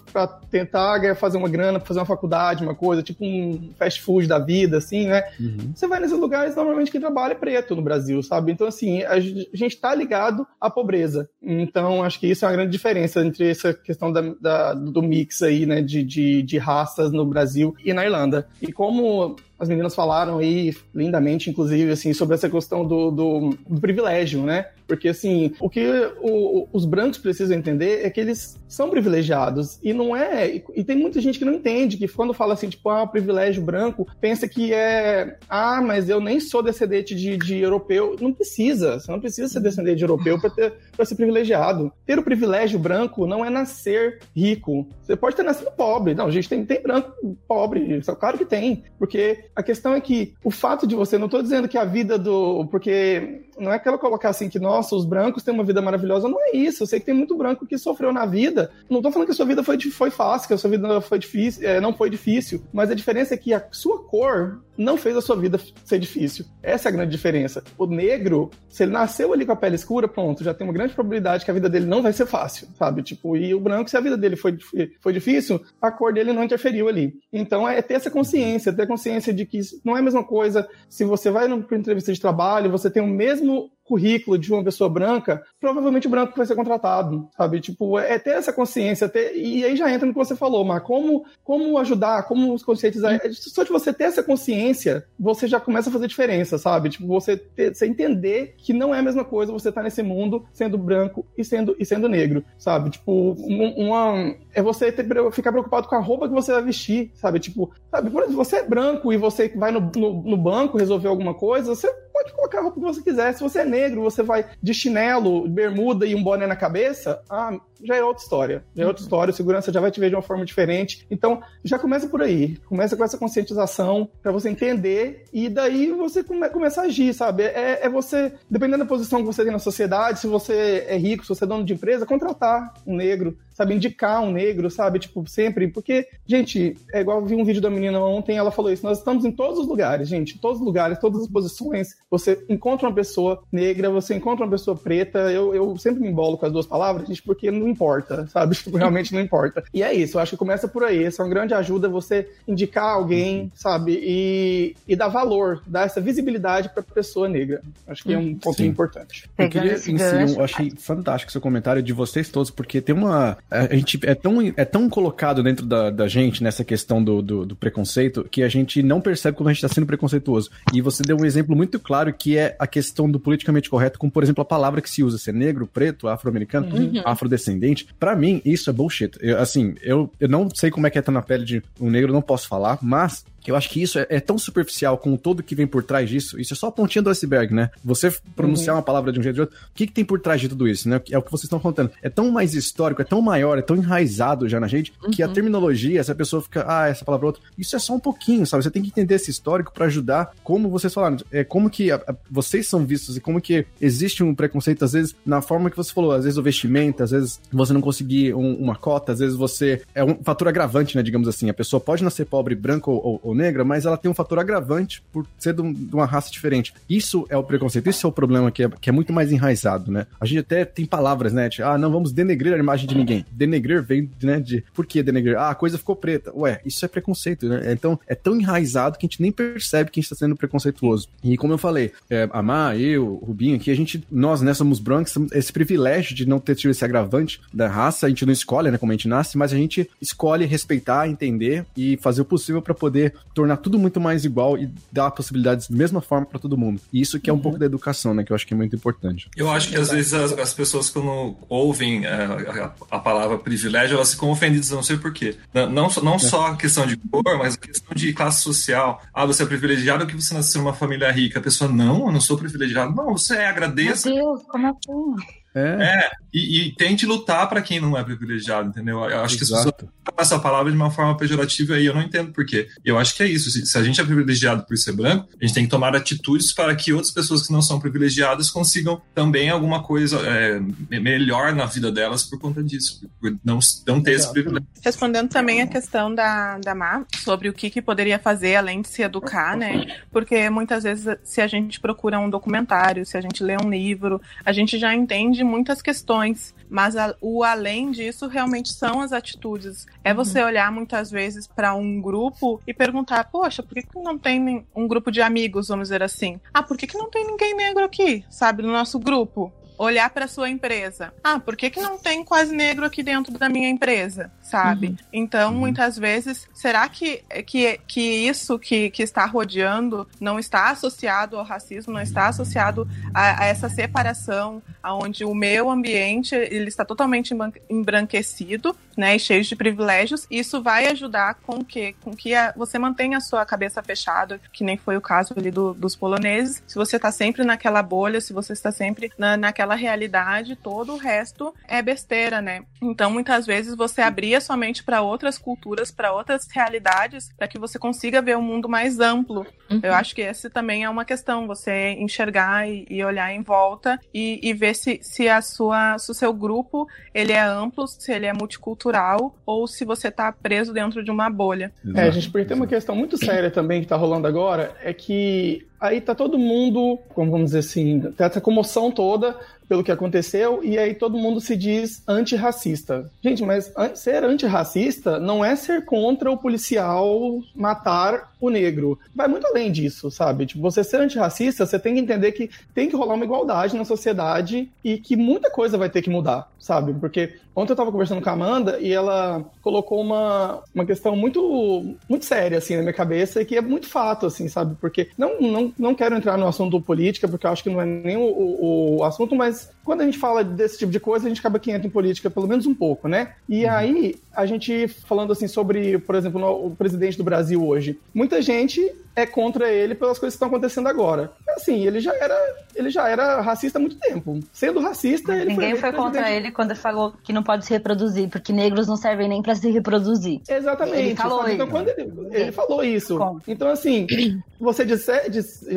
tentar paga fazer uma grana fazer uma faculdade, uma coisa, tipo um fast food da vida, assim, né? Uhum. Você vai nesses lugares, normalmente quem trabalha é preto no Brasil, sabe? Então, assim, a gente tá ligado à pobreza. Então, acho que isso é uma grande diferença entre essa questão da, da do mix aí, né, de, de, de raças no Brasil e na Irlanda. E como as meninas falaram aí lindamente, inclusive, assim, sobre essa questão do, do, do privilégio, né? Porque, assim, o que o, os brancos precisam entender é que eles são privilegiados. E não é. E, tem muita gente que não entende, que quando fala assim, tipo, ah, privilégio branco, pensa que é. Ah, mas eu nem sou descendente de, de europeu. Não precisa. Você não precisa ser descendente de europeu para ser privilegiado. Ter o privilégio branco não é nascer rico. Você pode ter nascido pobre. Não, gente tem, tem branco pobre. Claro que tem. Porque a questão é que o fato de você, não estou dizendo que a vida do. Porque não é aquela colocar assim que, nossa, os brancos têm uma vida maravilhosa. Não é isso. Eu sei que tem muito branco que sofreu na vida. Não estou falando que a sua vida foi, foi fácil, que a sua vida foi difícil, é, não foi difícil. Mas a diferença é que a sua cor não fez a sua vida ser difícil. Essa é a grande diferença. O negro, se ele nasceu ali com a pele escura, pronto, já tem uma grande probabilidade que a vida dele não vai ser fácil, sabe? Tipo, e o branco, se a vida dele foi, foi difícil, a cor dele não interferiu ali. Então é ter essa consciência, ter consciência de que não é a mesma coisa. Se você vai para entrevista de trabalho, você tem o mesmo currículo de uma pessoa branca, provavelmente o branco vai ser contratado, sabe? Tipo, é ter essa consciência, ter... e aí já entra no que você falou, mas como, como ajudar, como conscientizar, é só de você ter essa consciência, você já começa a fazer diferença, sabe? Tipo, você, ter, você entender que não é a mesma coisa você estar tá nesse mundo sendo branco e sendo, e sendo negro, sabe? Tipo, uma, é você ter, ficar preocupado com a roupa que você vai vestir, sabe? Tipo, sabe, por exemplo, você é branco e você vai no, no, no banco resolver alguma coisa, você pode colocar a roupa que você quiser. Se você é negro, você vai de chinelo, bermuda e um boné na cabeça, ah, já é outra história. Já é outra história, o segurança já vai te ver de uma forma diferente. Então, já começa por aí. Começa com essa conscientização para você entender e daí você come, começa a agir, sabe? É, é, você, dependendo da posição que você tem na sociedade, se você é rico, se você é dono de empresa, contratar um negro, sabe? Indicar um negro, sabe? Tipo, sempre. Porque, gente, é igual eu vi um vídeo da menina ontem, ela falou isso. Nós estamos em todos os lugares, gente. Todos os lugares, todas as posições. Você encontra uma pessoa negra, você encontra uma pessoa preta. Eu, eu sempre me embolo com as duas palavras, gente, porque não importa, sabe? Tipo, realmente não importa. E é isso, eu acho que começa por aí. Essa é uma grande ajuda você indicar alguém, sabe? E, e dar valor, dar essa visibilidade para a pessoa negra. Acho que é um ponto Sim. importante. Eu queria, em si, eu achei fantástico seu comentário de vocês todos, porque tem uma. A gente é tão, é tão colocado dentro da, da gente nessa questão do, do, do preconceito que a gente não percebe como a gente está sendo preconceituoso. E você deu um exemplo muito claro que é a questão do politicamente correto, como por exemplo a palavra que se usa, ser negro, preto, afro-americano, uhum. afrodescendente. Para mim, isso é bullshit. Eu, assim, eu, eu não sei como é que é estar na pele de um negro, não posso falar, mas eu acho que isso é, é, tão superficial com todo que vem por trás disso. Isso é só a pontinha do iceberg, né? Você pronunciar uhum. uma palavra de um jeito ou de outro. O que, que tem por trás de tudo isso, né? É o que vocês estão contando. É tão mais histórico, é tão maior, é tão enraizado já na gente, uhum. que a uhum. terminologia, essa pessoa fica, ah, essa palavra é outra. Isso é só um pouquinho, sabe? Você tem que entender esse histórico para ajudar, como vocês falaram, é, como que a, a, vocês são vistos e como que existe um preconceito, às vezes, na forma que você falou, às vezes o vestimento, às vezes você não conseguir um, uma cota, às vezes você. É um fator agravante, né? Digamos assim. A pessoa pode nascer pobre, branca ou, ou, ou negra, mas ela tem um fator agravante por ser de, uma raça diferente. Isso é o preconceito, isso é o problema que é, que é muito mais enraizado, né? A gente até tem palavras, né? Tipo, ah, não vamos denegrir a imagem de ninguém. Denegrir vem, né, de... Por que denegrir? Ah, a coisa ficou preta. Ué, isso é preconceito, né? Então, é tão enraizado que a gente nem percebe que a gente está sendo preconceituoso. E como eu falei, é, a Má, eu, o Rubinho aqui, a gente, nós, né, somos brancos, esse privilégio de não ter tido esse agravante da raça, a gente não escolhe, né, como a gente nasce, mas a gente escolhe respeitar, entender e fazer o possível para poder tornar tudo muito mais igual e dar possibilidades da mesma forma para todo mundo. E isso que é um uhum. pouco da educação, né? Que eu acho que é muito importante. Eu acho que às vezes as, as pessoas, quando ouvem é, a, a, palavra privilégio, elas ficam ofendidas, não sei porquê. Não, não, não é. só a questão de cor, mas a questão de classe social. Ah, você é privilegiado que você nasceu numa família rica. A pessoa, não, eu não sou privilegiado. Não, você é, agradeça. Meu Deus, como assim? É, é e, e, tente lutar para quem não é privilegiado, entendeu? Eu acho Exato. que as pessoas essa palavra de uma forma pejorativa e eu não entendo por quê. Eu acho que é isso. Se, se, a gente é privilegiado por ser branco, a gente tem que tomar atitudes para que outras pessoas que não são privilegiadas consigam também alguma coisa é, melhor na vida delas por conta disso, por não, não ter Exato. esse privilégio. Respondendo também a questão da, da Má sobre o que, que poderia fazer além de se educar, né? Porque muitas vezes, se a gente procura um documentário, se a gente lê um livro, a gente já entende de muitas questões, mas a, o além disso realmente são as atitudes. É você uhum. olhar muitas vezes para um grupo e perguntar: poxa, por que, que não tem um grupo de amigos, vamos dizer assim? Ah, por que, que não tem ninguém negro aqui, sabe, no nosso grupo? olhar para sua empresa. Ah, por que, que não tem quase negro aqui dentro da minha empresa? Sabe? Uhum. Então, uhum. muitas vezes, será que, que, que isso que, que está rodeando não está associado ao racismo, não está associado a, a essa separação, aonde o meu ambiente ele está totalmente embranquecido, né, e cheio de privilégios? Isso vai ajudar com que, com que a, você mantenha a sua cabeça fechada, que nem foi o caso ali do, dos poloneses. Se você está sempre naquela bolha, se você está sempre na, naquela aquela realidade, todo o resto é besteira, né? Então, muitas vezes você abria somente para outras culturas, para outras realidades, para que você consiga ver um mundo mais amplo. Uhum. Eu acho que esse também é uma questão, você enxergar e, e olhar em volta e, e, ver se, se a sua, se o seu grupo ele é amplo, se ele é multicultural ou se você está preso dentro de uma bolha. É, a gente tem uma questão muito séria também que está rolando agora, é que aí tá todo mundo, como vamos dizer assim, tá essa comoção toda pelo que aconteceu, e aí todo mundo se diz antirracista. Gente, mas ser antirracista não é ser contra o policial matar o negro. Vai muito além disso, sabe? Tipo, você ser antirracista, você tem que entender que tem que rolar uma igualdade na sociedade e que muita coisa vai ter que mudar, sabe? Porque ontem eu tava conversando com a Amanda e ela colocou uma, uma questão muito, muito séria, assim, na minha cabeça e que é muito fato, assim, sabe? Porque não, não, não quero entrar no assunto política, porque eu acho que não é nem o, o, o assunto, mas quando a gente fala desse tipo de coisa, a gente acaba que entra em política pelo menos um pouco, né? E uhum. aí, a gente falando assim sobre, por exemplo, no, o presidente do Brasil hoje, muita gente é contra ele pelas coisas que estão acontecendo agora. Assim, ele já era, ele já era racista há muito tempo. Sendo racista, ele Ninguém foi, foi contra ele quando falou que não pode se reproduzir, porque negros não servem nem para se reproduzir. Exatamente. Ele falou então, quando ele, ele falou isso. Como? Então, assim, você dizer,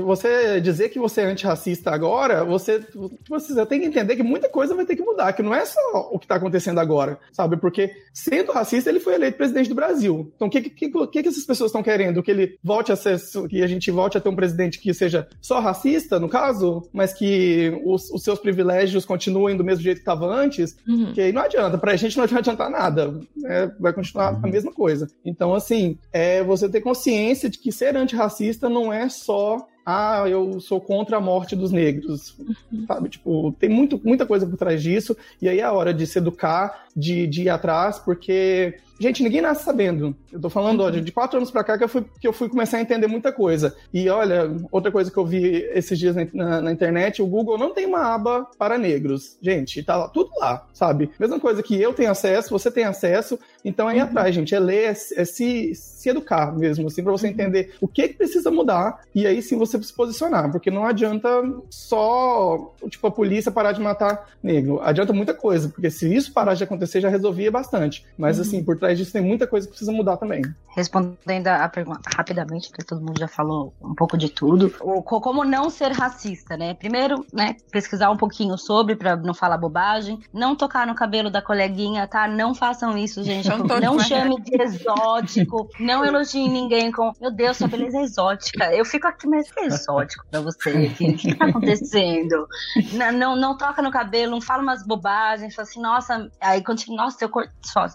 você dizer que você é antirracista agora, você, você tem que entender que muita coisa vai ter que mudar, que não é só o que está acontecendo agora, sabe? Porque sendo racista, ele foi eleito presidente do Brasil. Então, o que, que, que, que essas pessoas estão querendo? Que ele volte a ser, que a gente volte a ter um presidente que seja só racista, no caso, mas que os, os seus privilégios continuem do mesmo jeito que estava antes, uhum. que aí não adianta. Pra gente não vai adiantar nada. Né? Vai continuar uhum. a mesma coisa. Então, assim, é você ter consciência de que ser antirracista não é só ah, eu sou contra a morte dos negros, uhum. sabe? Tipo, tem muito, muita coisa por trás disso, e aí é a hora de se educar, de, de ir atrás, porque Gente, ninguém nasce sabendo. Eu tô falando, olha, de quatro anos pra cá que eu, fui, que eu fui começar a entender muita coisa. E olha, outra coisa que eu vi esses dias na, na, na internet, o Google não tem uma aba para negros. Gente, tá lá, tudo lá, sabe? Mesma coisa que eu tenho acesso, você tem acesso. Então é ir uhum. atrás, gente. É ler, é, é, se, se educar mesmo, assim, pra você uhum. entender o que, que precisa mudar. E aí sim você se posicionar. Porque não adianta só, tipo, a polícia parar de matar negro. Adianta muita coisa. Porque se isso parar de acontecer, já resolvia bastante. Mas, uhum. assim, por trás disso tem muita coisa que precisa mudar também. Respondendo a pergunta rapidamente, porque todo mundo já falou um pouco de tudo. O, como não ser racista, né? Primeiro, né, pesquisar um pouquinho sobre para não falar bobagem, não tocar no cabelo da coleguinha, tá? Não façam isso, gente. Não, não chame de exótico, não elogie ninguém com, meu Deus, sua beleza é exótica. Eu fico aqui, mas que é exótico para você? O que, que tá acontecendo? Não, não, não, toca no cabelo, não fala umas bobagens, fala assim, nossa, aí continua, nossa, seu corpo,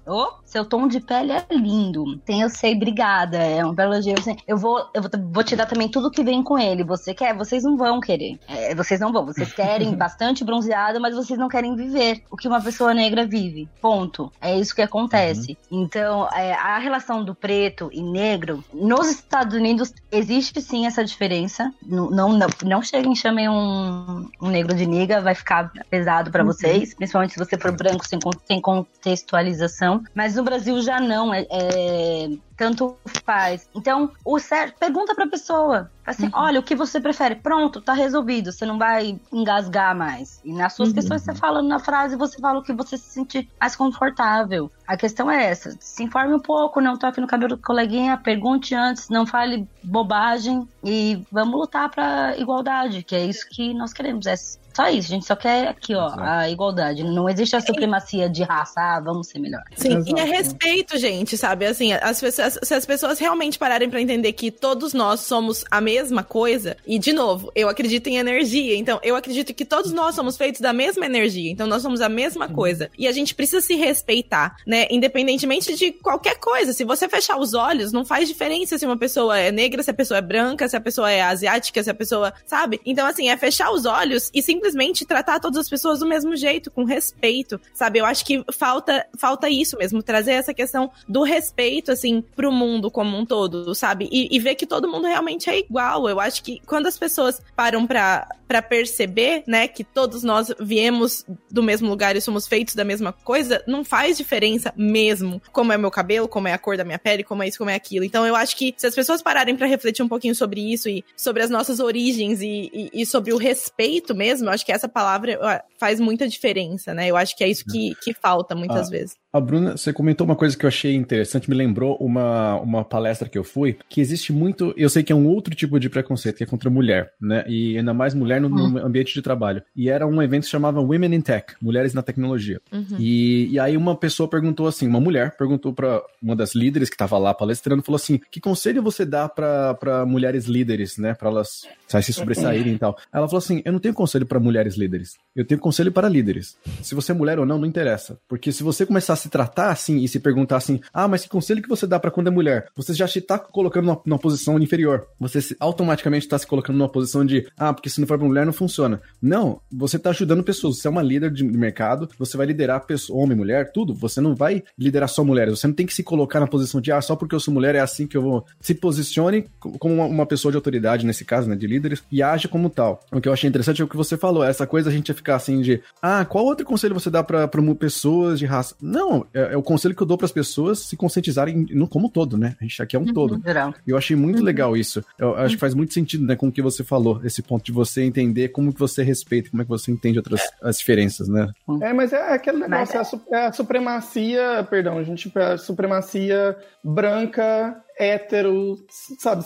oh, seu tom de pele é lindo. Tem, eu sei, obrigada. É um belo elogio. Assim, eu vou, eu vou, vou, te dar também tudo que vem com ele. Você quer? Vocês não vão querer. É, vocês não vão. Vocês querem bastante bronzeado, mas vocês não querem viver o que uma pessoa negra vive. Ponto. É isso que acontece. Uhum. Então, é, a relação do preto e negro, nos Estados Unidos, existe sim essa diferença. Não, não, não, não cheguem e chamem um, um negro de niga, vai ficar pesado para uhum. vocês, principalmente se você for branco sem, sem contextualização. Mas no Brasil já não. É, é, tanto faz. Então, o certo, pergunta pra pessoa. Assim, uhum. olha, o que você prefere? Pronto, tá resolvido. Você não vai engasgar mais. E nas suas uhum. questões, você fala na frase, você fala o que você se sentir mais confortável. A questão é essa. Se informe um pouco, não toque no cabelo do coleguinha, pergunte antes, não fale bobagem e vamos lutar pra igualdade, que é isso que nós queremos. É só isso, a gente só quer aqui, ó, Exato. a igualdade. Não existe a supremacia de raça, ah, vamos ser melhor. Sim, Exato. e é respeito, gente, sabe? Assim, as pessoas, se as pessoas realmente pararem para entender que todos nós somos a mesma coisa, e de novo, eu acredito em energia, então eu acredito que todos nós somos feitos da mesma energia, então nós somos a mesma uhum. coisa. E a gente precisa se respeitar, né? Independentemente de qualquer coisa. Se você fechar os olhos, não faz diferença se uma pessoa é negra, se a pessoa é branca, se a pessoa é asiática, se a pessoa. Sabe? Então, assim, é fechar os olhos e simplesmente simplesmente tratar todas as pessoas do mesmo jeito, com respeito, sabe? Eu acho que falta, falta isso mesmo, trazer essa questão do respeito, assim, pro mundo como um todo, sabe? E, e ver que todo mundo realmente é igual. Eu acho que quando as pessoas param pra, pra perceber, né, que todos nós viemos do mesmo lugar e somos feitos da mesma coisa, não faz diferença mesmo como é meu cabelo, como é a cor da minha pele, como é isso, como é aquilo. Então eu acho que se as pessoas pararem para refletir um pouquinho sobre isso e sobre as nossas origens e, e, e sobre o respeito mesmo, eu acho que essa palavra faz muita diferença, né? Eu acho que é isso que, que falta muitas ah, vezes. A Bruna, você comentou uma coisa que eu achei interessante, me lembrou uma, uma palestra que eu fui, que existe muito, eu sei que é um outro tipo de preconceito, que é contra mulher, né? E ainda mais mulher no, no uhum. ambiente de trabalho. E era um evento que se chamava Women in Tech, Mulheres na Tecnologia. Uhum. E, e aí uma pessoa perguntou assim, uma mulher perguntou para uma das líderes que estava lá palestrando, falou assim, que conselho você dá para mulheres líderes, né? Para elas se sobressaírem e tal. Ela falou assim, eu não tenho conselho para mulheres líderes, eu tenho conselho para líderes. Se você é mulher ou não, não interessa. Porque se você começar se tratar assim e se perguntar assim, ah, mas que conselho que você dá para quando é mulher? Você já se tá colocando numa, numa posição inferior. Você se, automaticamente está se colocando numa posição de, ah, porque se não for pra mulher não funciona. Não, você tá ajudando pessoas. Você é uma líder de mercado, você vai liderar pessoa, homem, mulher, tudo. Você não vai liderar só mulheres. Você não tem que se colocar na posição de, ah, só porque eu sou mulher é assim que eu vou. Se posicione como uma, uma pessoa de autoridade, nesse caso, né, de líderes, e age como tal. O que eu achei interessante é o que você falou, essa coisa a gente ia ficar assim de, ah, qual outro conselho você dá para pessoas de raça? Não, é, é o conselho que eu dou para as pessoas se conscientizarem no como todo, né? A gente aqui é um uhum, todo. Geral. Eu achei muito uhum. legal isso. Eu acho que faz muito sentido, né, com o que você falou, esse ponto de você entender como que você respeita, como é que você entende outras as diferenças, né? É, mas é aquele negócio, mas... é, a, é a supremacia, perdão, a gente, a supremacia branca hétero, sabe,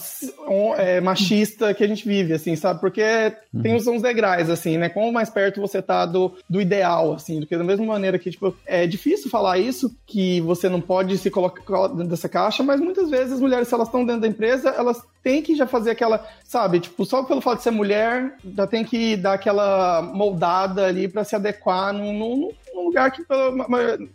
é, machista que a gente vive, assim, sabe? Porque uhum. tem uns, uns degraus, assim, né? Quanto mais perto você tá do, do ideal, assim, do que da mesma maneira que, tipo, é difícil falar isso, que você não pode se colocar dentro dessa caixa, mas muitas vezes as mulheres, se elas estão dentro da empresa, elas têm que já fazer aquela, sabe, tipo, só pelo fato de ser mulher, já tem que dar aquela moldada ali para se adequar num, num, num lugar que,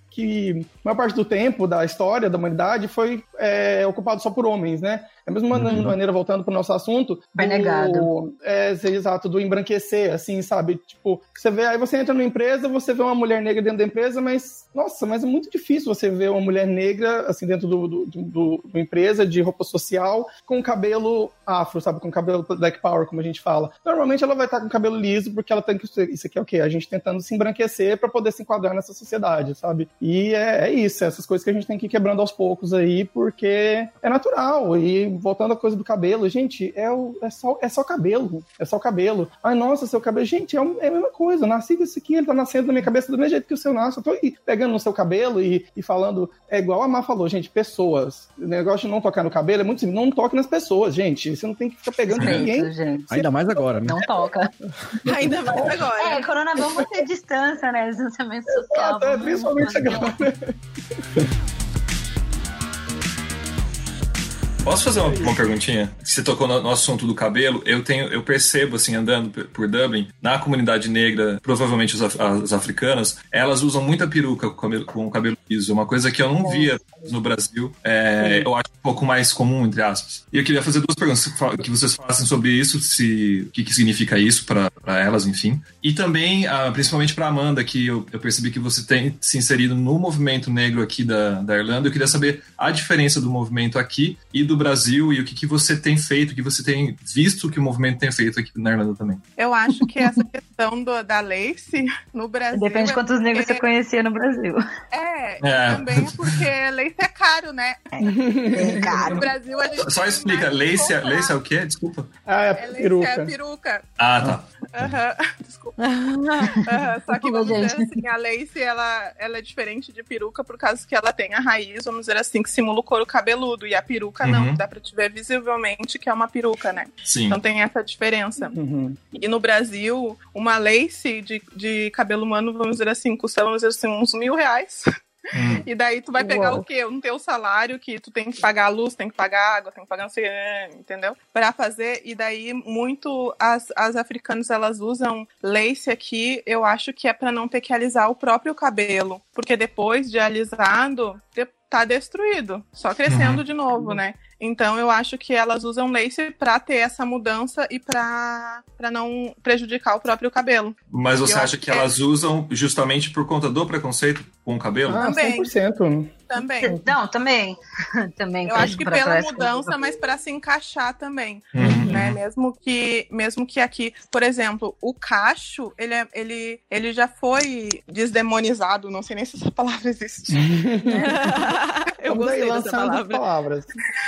que a maior parte do tempo da história da humanidade foi é, ocupado só por homens, né? Da mesma uhum. maneira, voltando para o nosso assunto. Foi do, negado. É, exato, do embranquecer, assim, sabe? Tipo, você vê, aí você entra numa empresa, você vê uma mulher negra dentro da empresa, mas, nossa, mas é muito difícil você ver uma mulher negra, assim, dentro do, do, do, do empresa, de roupa social, com cabelo afro, sabe? Com cabelo black power, como a gente fala. Normalmente ela vai estar com cabelo liso, porque ela tem que. Isso aqui é o quê? A gente tentando se embranquecer para poder se enquadrar nessa sociedade, sabe? E é, é isso, é essas coisas que a gente tem que ir quebrando aos poucos aí, porque é natural. E voltando à coisa do cabelo, gente, é, o, é, só, é só cabelo. É só cabelo. Ai, nossa, seu cabelo. Gente, é, é a mesma coisa. Eu nasci com isso aqui, ele tá nascendo na minha cabeça do mesmo jeito que o seu nasce. Eu tô aí pegando no seu cabelo e, e falando. É igual a Má falou, gente, pessoas. O negócio de não tocar no cabelo é muito simples. Não toque nas pessoas, gente. Você não tem que ficar pegando Sim, ninguém. Gente. Ainda mais agora, né? Não toca. Ainda mais agora. É, Corona, vamos ter distância, né? Distanciamento social. É, principalmente agora. Posso fazer uma, uma, perguntinha? Você tocou no, no, assunto do cabelo. Eu tenho, eu percebo assim andando por Dublin, na comunidade negra, provavelmente os, as africanas, elas usam muita peruca com, com o cabelo liso. Uma coisa que eu não via no Brasil. É, eu acho um pouco mais comum entre aspas. E eu queria fazer duas perguntas que vocês falassem sobre isso, se o que, que significa isso para elas, enfim. E também, ah, principalmente para Amanda, que eu, eu, percebi que você tem se inserido no movimento negro aqui da, da Irlanda. Eu queria saber a diferença do movimento aqui e do Brasil e o que, que você tem feito, o que você tem visto que o movimento tem feito aqui na Irlanda também. Eu acho que essa questão do, da Lace no Brasil. Depende de quantos negros você conhecia no Brasil. É, é. também é porque Lace é caro, né? É, caro. No Brasil a gente. Só explica, Lace, é, Lace é o quê? Desculpa. Ah, é, é peruca. É peruca. Ah, tá. Uhum. Desculpa. Uhum. Só que vamos dizer assim, a Lace ela, ela é diferente de peruca por causa que ela tem a raiz, vamos dizer assim, que simula o couro cabeludo. E a peruca uhum. não, dá pra te ver visivelmente que é uma peruca, né? Sim. Então tem essa diferença. Uhum. E no Brasil, uma lace de, de cabelo humano, vamos dizer assim, custa, vamos dizer assim, uns mil reais. Hum. E daí tu vai pegar Uou. o quê? Um teu salário que tu tem que pagar a luz, tem que pagar água, tem que pagar não sei, entendeu? Para fazer. E daí muito as, as africanas elas usam lace aqui, eu acho que é para não ter que alisar o próprio cabelo, porque depois de alisado, tá destruído, só crescendo uhum. de novo, né? Então eu acho que elas usam lace para ter essa mudança e para não prejudicar o próprio cabelo. Mas você acha que, que elas é... usam justamente por conta do preconceito com o cabelo? Ah, Também. 100%. Também. Não, também. também eu acho que pela mudança, mas para se encaixar também. Uhum. Né? Mesmo que mesmo que aqui, por exemplo, o cacho, ele, é, ele, ele já foi desdemonizado, não sei nem se essa palavra existe. eu Vamos gostei dessa palavra. palavras.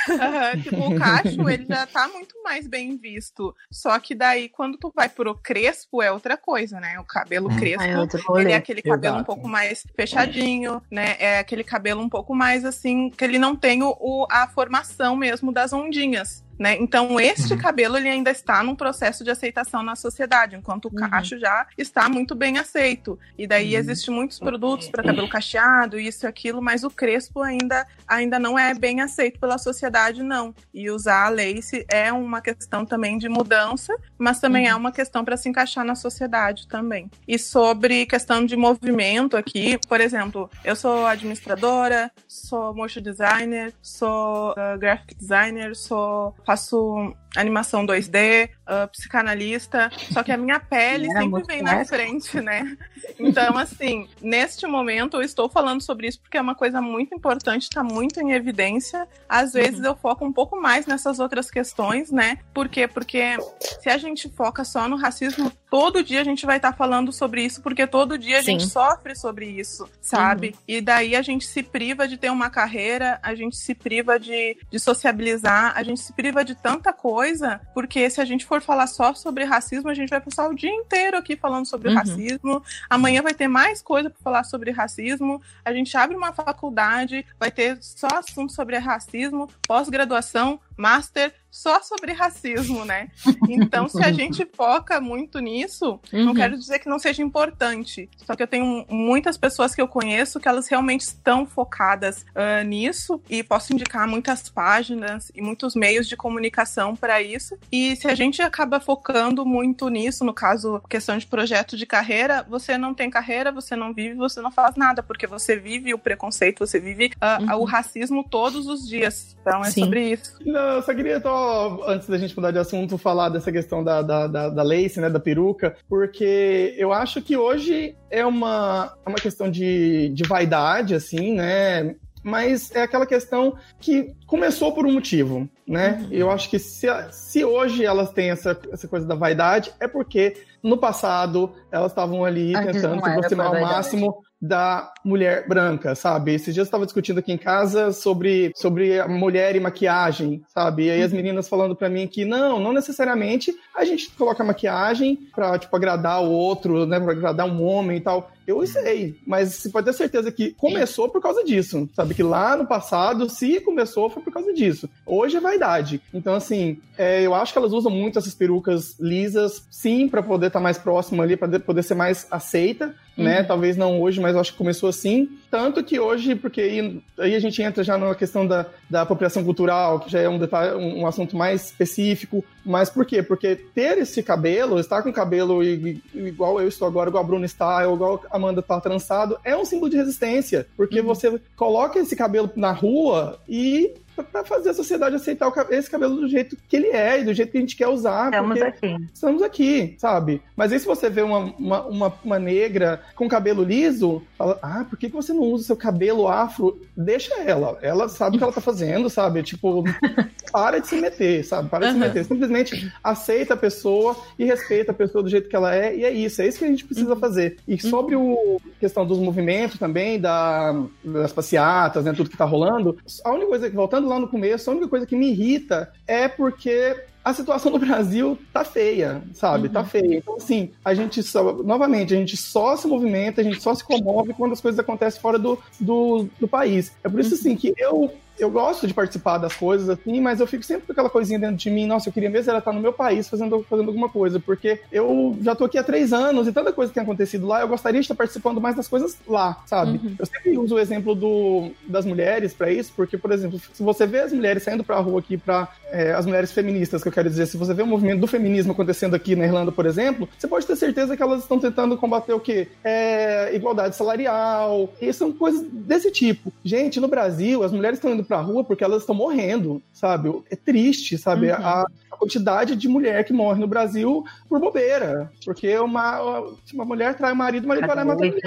Uhum, tipo, o cacho, ele já tá muito mais bem visto. Só que daí, quando tu vai pro crespo, é outra coisa, né? O cabelo hum. crespo, é ele é aquele cabelo Exato. um pouco mais fechadinho, né? É aquele cabelo um pouco mais assim, que ele não tem o, a formação mesmo das ondinhas. Né? Então, este uhum. cabelo ele ainda está num processo de aceitação na sociedade, enquanto o uhum. cacho já está muito bem aceito. E daí uhum. existem muitos produtos para cabelo cacheado, isso e aquilo, mas o crespo ainda, ainda não é bem aceito pela sociedade, não. E usar a lace é uma questão também de mudança, mas também é uhum. uma questão para se encaixar na sociedade também. E sobre questão de movimento aqui, por exemplo, eu sou administradora, sou motion designer, sou uh, graphic designer, sou faço animação 2D, uh, psicanalista, só que a minha pele Era sempre vem na frente, né? Então, assim, neste momento eu estou falando sobre isso porque é uma coisa muito importante, está muito em evidência. Às vezes uhum. eu foco um pouco mais nessas outras questões, né? Por quê? Porque se a gente foca só no racismo, todo dia a gente vai estar tá falando sobre isso, porque todo dia a Sim. gente sofre sobre isso, sabe? Uhum. E daí a gente se priva de ter uma carreira, a gente se priva de, de sociabilizar, a gente se priva de tanta coisa coisa, porque se a gente for falar só sobre racismo, a gente vai passar o dia inteiro aqui falando sobre uhum. racismo. Amanhã vai ter mais coisa para falar sobre racismo. A gente abre uma faculdade, vai ter só assunto sobre racismo, pós-graduação, master só sobre racismo, né? Então, se a gente foca muito nisso, uhum. não quero dizer que não seja importante. Só que eu tenho muitas pessoas que eu conheço que elas realmente estão focadas uh, nisso e posso indicar muitas páginas e muitos meios de comunicação para isso. E se a gente acaba focando muito nisso, no caso, questão de projeto de carreira, você não tem carreira, você não vive, você não faz nada, porque você vive o preconceito, você vive uh, uhum. o racismo todos os dias. Então, é Sim. sobre isso. Não, eu só queria, só, antes da gente mudar de assunto, falar dessa questão da, da, da, da lace, né, da peruca, porque eu acho que hoje é uma, é uma questão de, de vaidade, assim, né? Mas é aquela questão que começou por um motivo, né? Uhum. Eu acho que se, se hoje elas têm essa, essa coisa da vaidade, é porque no passado elas estavam ali tentando se aproximar ao máximo da mulher branca, sabe? Esses dias eu estava discutindo aqui em casa sobre, sobre a mulher e maquiagem, sabe? E aí as uhum. meninas falando para mim que não, não necessariamente a gente coloca maquiagem pra, tipo, agradar o outro, né? Pra agradar um homem e tal. Eu sei, mas você pode ter certeza que começou por causa disso, sabe? Que lá no passado, se começou, foi por causa disso. Hoje é vaidade. Então, assim, é, eu acho que elas usam muito essas perucas lisas, sim, para poder estar tá mais próximo ali, para poder ser mais aceita, né? Uhum. Talvez não hoje, mas eu acho que começou assim. Tanto que hoje, porque aí, aí, a gente entra já na questão da, da apropriação cultural, que já é um, um, um assunto mais específico. Mas por quê? Porque ter esse cabelo, estar com cabelo igual eu estou agora, igual a Bruna está, ou igual a Amanda está trançado, é um símbolo de resistência. Porque uhum. você coloca esse cabelo na rua e para fazer a sociedade aceitar esse cabelo do jeito que ele é e do jeito que a gente quer usar. Estamos aqui. Estamos aqui, sabe? Mas aí se você vê uma, uma, uma, uma, negra com cabelo liso, fala, ah, por que, que você não usa seu cabelo afro? Deixa ela. Ela sabe o que ela tá fazendo, sabe? Tipo, para de se meter, sabe? Para de uhum. se meter. Simplesmente aceita a pessoa e respeita a pessoa do jeito que ela é, e é isso. É isso que a gente precisa uhum. fazer. E sobre o questão dos movimentos também, da, das passeatas, né? Tudo que tá rolando, a única coisa que, voltando lá no começo, a única coisa que me irrita é porque a situação no Brasil tá feia, sabe? Tá uhum. Tá feia. Então, assim, a gente só, novamente, a gente só se movimenta, a gente só se comove quando as coisas acontecem fora do, do, do país. É por isso, assim, que eu eu gosto de participar das coisas, assim, mas eu fico sempre com aquela coisinha dentro de mim, nossa, eu queria mesmo ela estar no meu país fazendo, fazendo alguma coisa, porque eu já tô aqui há três anos e tanta coisa tem acontecido lá, eu gostaria de estar participando mais das coisas lá, sabe? Uhum. Eu sempre uso o exemplo do, das mulheres para isso, porque, por exemplo, se você vê as mulheres saindo pra rua aqui, para é, as mulheres feministas, que eu quero dizer, se você vê o movimento do feminismo acontecendo aqui na Irlanda, por exemplo, você pode ter certeza que elas estão tentando combater o quê? É, igualdade salarial, e são coisas desse tipo. Gente, no Brasil, as mulheres estão indo pra rua porque elas estão morrendo, sabe? É triste, sabe? Uhum. A, a, quantidade de mulher que morre no Brasil por bobeira. Porque uma, uma mulher trai o marido, o marido vai lá e mata a mulher.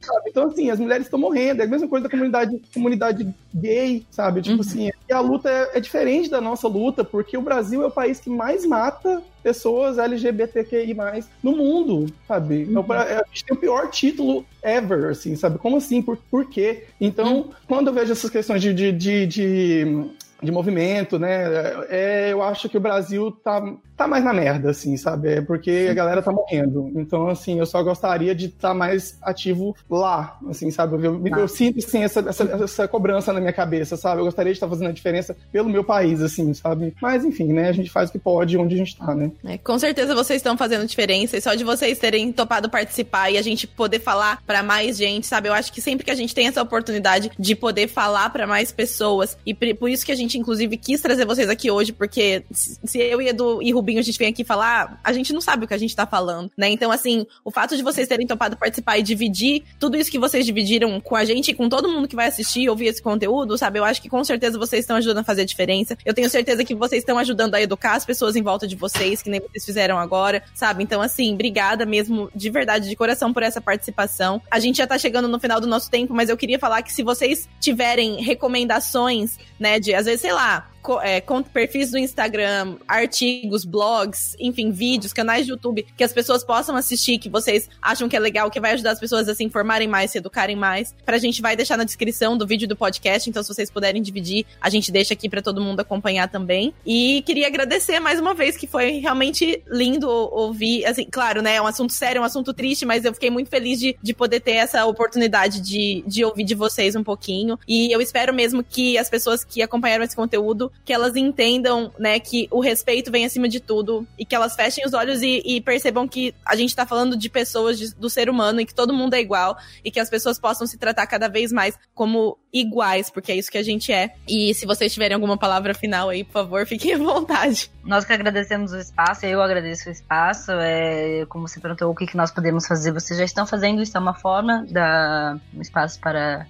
Sabe? Então, assim, as mulheres estão morrendo. É a mesma coisa da comunidade, comunidade gay, sabe? Tipo uhum. assim, e a luta é, é diferente da nossa luta, porque o Brasil é o país que mais mata pessoas LGBTQI+, no mundo, sabe? Uhum. É, a gente tem o pior título ever, assim, sabe? Como assim? Por, por quê? Então, uhum. quando eu vejo essas questões de, de, de, de de movimento, né? É, eu acho que o Brasil tá, tá mais na merda, assim, sabe? É porque a galera tá morrendo. Então, assim, eu só gostaria de estar tá mais ativo lá, assim, sabe? Eu, eu, eu sinto, assim, essa, essa, essa, cobrança na minha cabeça, sabe? Eu gostaria de estar tá fazendo a diferença pelo meu país, assim, sabe? Mas, enfim, né? A gente faz o que pode onde a gente tá, né? É, com certeza vocês estão fazendo diferença e só de vocês terem topado participar e a gente poder falar para mais gente, sabe? Eu acho que sempre que a gente tem essa oportunidade de poder falar para mais pessoas e por isso que a gente, inclusive, quis trazer vocês aqui hoje, porque se eu e Edu e Rubinho a gente vem aqui falar, a gente não sabe o que a gente tá falando, né? Então, assim, o fato de vocês terem topado participar e dividir tudo isso que vocês dividiram com a gente e com todo mundo que vai assistir, ouvir esse conteúdo, sabe? Eu acho que com certeza vocês estão ajudando a fazer a diferença. Eu tenho certeza que vocês estão ajudando a educar as pessoas em volta de vocês, que nem vocês fizeram agora, sabe? Então, assim, obrigada mesmo, de verdade, de coração, por essa participação. A gente já tá chegando no final do nosso tempo, mas eu queria falar que se vocês tiverem recomendações, né, de às vezes, sei lá, é, perfis do Instagram, artigos, blogs, enfim, vídeos, canais de YouTube que as pessoas possam assistir, que vocês acham que é legal, que vai ajudar as pessoas a se informarem mais, se educarem mais. Pra gente vai deixar na descrição do vídeo do podcast, então se vocês puderem dividir, a gente deixa aqui para todo mundo acompanhar também. E queria agradecer mais uma vez, que foi realmente lindo ouvir, assim, claro, né, é um assunto sério, é um assunto triste, mas eu fiquei muito feliz de, de poder ter essa oportunidade de, de ouvir de vocês um pouquinho. E eu espero mesmo que as pessoas que acompanharam esse conteúdo, que elas entendam, né, que o respeito vem acima de tudo e que elas fechem os olhos e, e percebam que a gente tá falando de pessoas, de, do ser humano e que todo mundo é igual e que as pessoas possam se tratar cada vez mais como iguais, porque é isso que a gente é. E se vocês tiverem alguma palavra final aí, por favor, fiquem à vontade. Nós que agradecemos o espaço, eu agradeço o espaço. É, como você perguntou, o que, que nós podemos fazer? Vocês já estão fazendo isso, é uma forma da um espaço para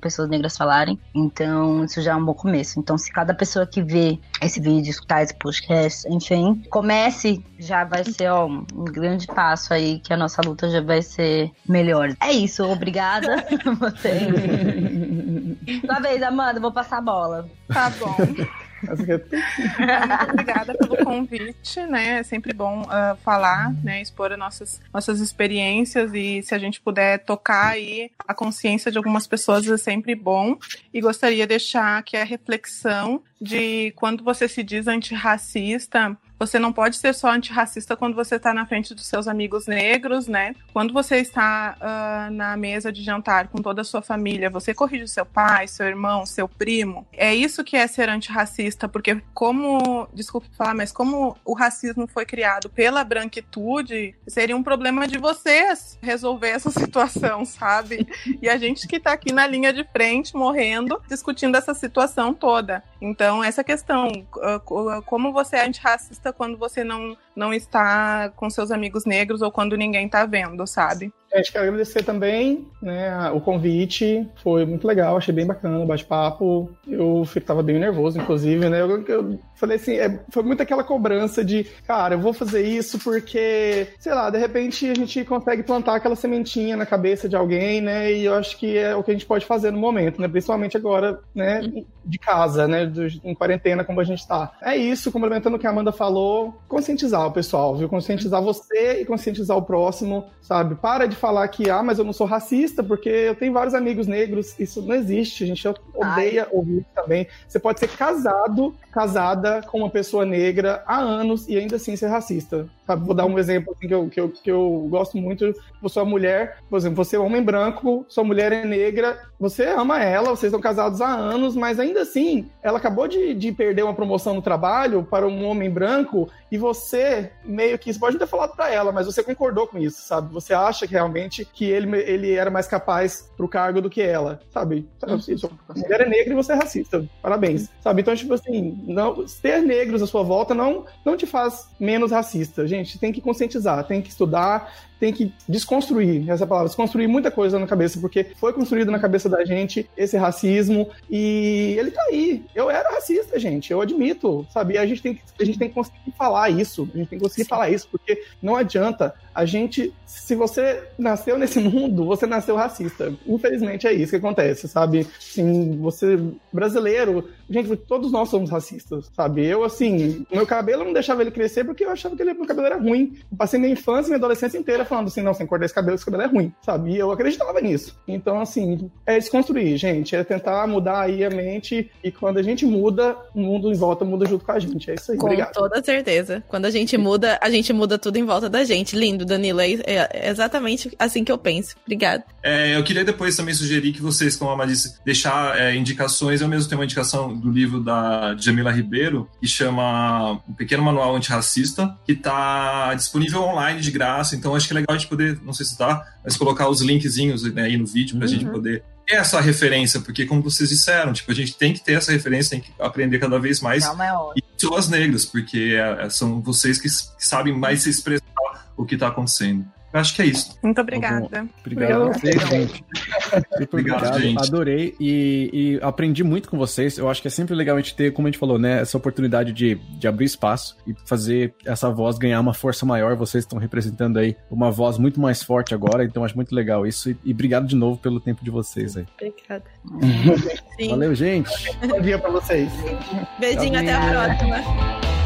pessoas negras falarem. Então, isso já é um bom começo. Então, se cada pessoa que vê esse vídeo, escutar esse podcast, enfim, comece, já vai ser ó, um grande passo aí, que a nossa luta já vai ser melhor. É isso, obrigada. Você. Sua vez, Amanda, vou passar a bola. Tá bom. Muito obrigada pelo convite, né? É sempre bom uh, falar, né? Expor as nossas, nossas experiências e se a gente puder tocar aí a consciência de algumas pessoas é sempre bom. E gostaria de deixar aqui a reflexão de quando você se diz antirracista, você não pode ser só antirracista quando você está na frente dos seus amigos negros, né? Quando você está uh, na mesa de jantar com toda a sua família, você corrige seu pai, seu irmão, seu primo. É isso que é ser antirracista, porque como, desculpe falar, mas como o racismo foi criado pela branquitude, seria um problema de vocês resolver essa situação, sabe? E a gente que está aqui na linha de frente, morrendo, discutindo essa situação toda. Então, essa questão, uh, como você é antirracista quando você não, não está com seus amigos negros ou quando ninguém está vendo, sabe? Gente, quero agradecer também né, o convite, foi muito legal, achei bem bacana o bate-papo. Eu estava bem nervoso, inclusive, né? Eu, eu falei assim, é, foi muito aquela cobrança de, cara, eu vou fazer isso porque, sei lá, de repente a gente consegue plantar aquela sementinha na cabeça de alguém, né? E eu acho que é o que a gente pode fazer no momento, né? Principalmente agora, né? De casa, né? em quarentena, como a gente está. É isso, complementando o que a Amanda falou, conscientizar o pessoal, viu? Conscientizar você e conscientizar o próximo, sabe? Para de falar que, ah, mas eu não sou racista, porque eu tenho vários amigos negros. Isso não existe, a gente odeia Ai. ouvir também. Você pode ser casado, casada com uma pessoa negra há anos e ainda assim ser racista. Sabe? Vou dar um exemplo assim, que, eu, que, eu, que eu gosto muito. Você é mulher, por exemplo, você é homem branco, sua mulher é negra, você ama ela, vocês estão casados há anos, mas ainda assim, ela acabou de, de perder uma promoção no trabalho para um homem branco e você meio que, você pode ter falado para ela, mas você concordou com isso, sabe? Você acha que realmente que ele, ele era mais capaz pro cargo do que ela, sabe? Uhum. Sua mulher é negra e você é racista. Parabéns. Sabe? Então, tipo assim, não, ter negros à sua volta não, não te faz menos racista. Gente, tem que conscientizar, tem que estudar, tem que desconstruir essa palavra, desconstruir muita coisa na cabeça, porque foi construído na cabeça da gente esse racismo e ele tá aí. Eu era racista, gente, eu admito, sabe? A gente tem que, a gente tem que conseguir falar isso, a gente tem que conseguir Sim. falar isso, porque não adianta a gente, se você nasceu nesse mundo, você nasceu racista. Infelizmente é isso que acontece, sabe? Sim, você brasileiro, gente, todos nós somos racistas, sabe? Eu assim, meu cabelo não deixava ele crescer porque eu achava que ele, meu cabelo era ruim. Eu passei minha infância e minha adolescência inteira falando assim, não, sem cortar esse cabelo, esse cabelo é ruim, sabe? E eu acreditava nisso. Então, assim, é desconstruir, gente, é tentar mudar aí a mente e quando a gente muda, o mundo em volta muda junto com a gente. É isso aí, com obrigado. Toda certeza. Quando a gente muda, a gente muda tudo em volta da gente. Lindo, Danilo, é, é exatamente assim que eu penso. Obrigado. É, eu queria depois também sugerir que vocês, como a disse, deixar é, indicações. Eu mesmo tenho uma indicação do livro da Jamila Ribeiro, que chama Um Pequeno Manual Antirracista, que está disponível online de graça. Então acho que legal a gente poder, não sei se dá, mas colocar os linkzinhos né, aí no vídeo para a uhum. gente poder ter essa referência, porque como vocês disseram, tipo, a gente tem que ter essa referência, tem que aprender cada vez mais. Não, e pessoas negras, porque é, são vocês que, que sabem mais se expressar o que está acontecendo. Eu acho que é isso. Muito obrigada. Obrigado a você, gente. obrigado, obrigado. Gente. adorei e, e, aprendi muito com vocês. Eu acho que é sempre legal a gente ter, como a gente falou, né, essa oportunidade de, de abrir espaço e fazer essa voz ganhar uma força maior. Vocês estão representando aí uma voz muito mais forte agora, então acho muito legal isso. E, e obrigado de novo pelo tempo de vocês aí. Obrigada. Valeu, gente. Bom dia pra vocês. Beijinho, até a próxima.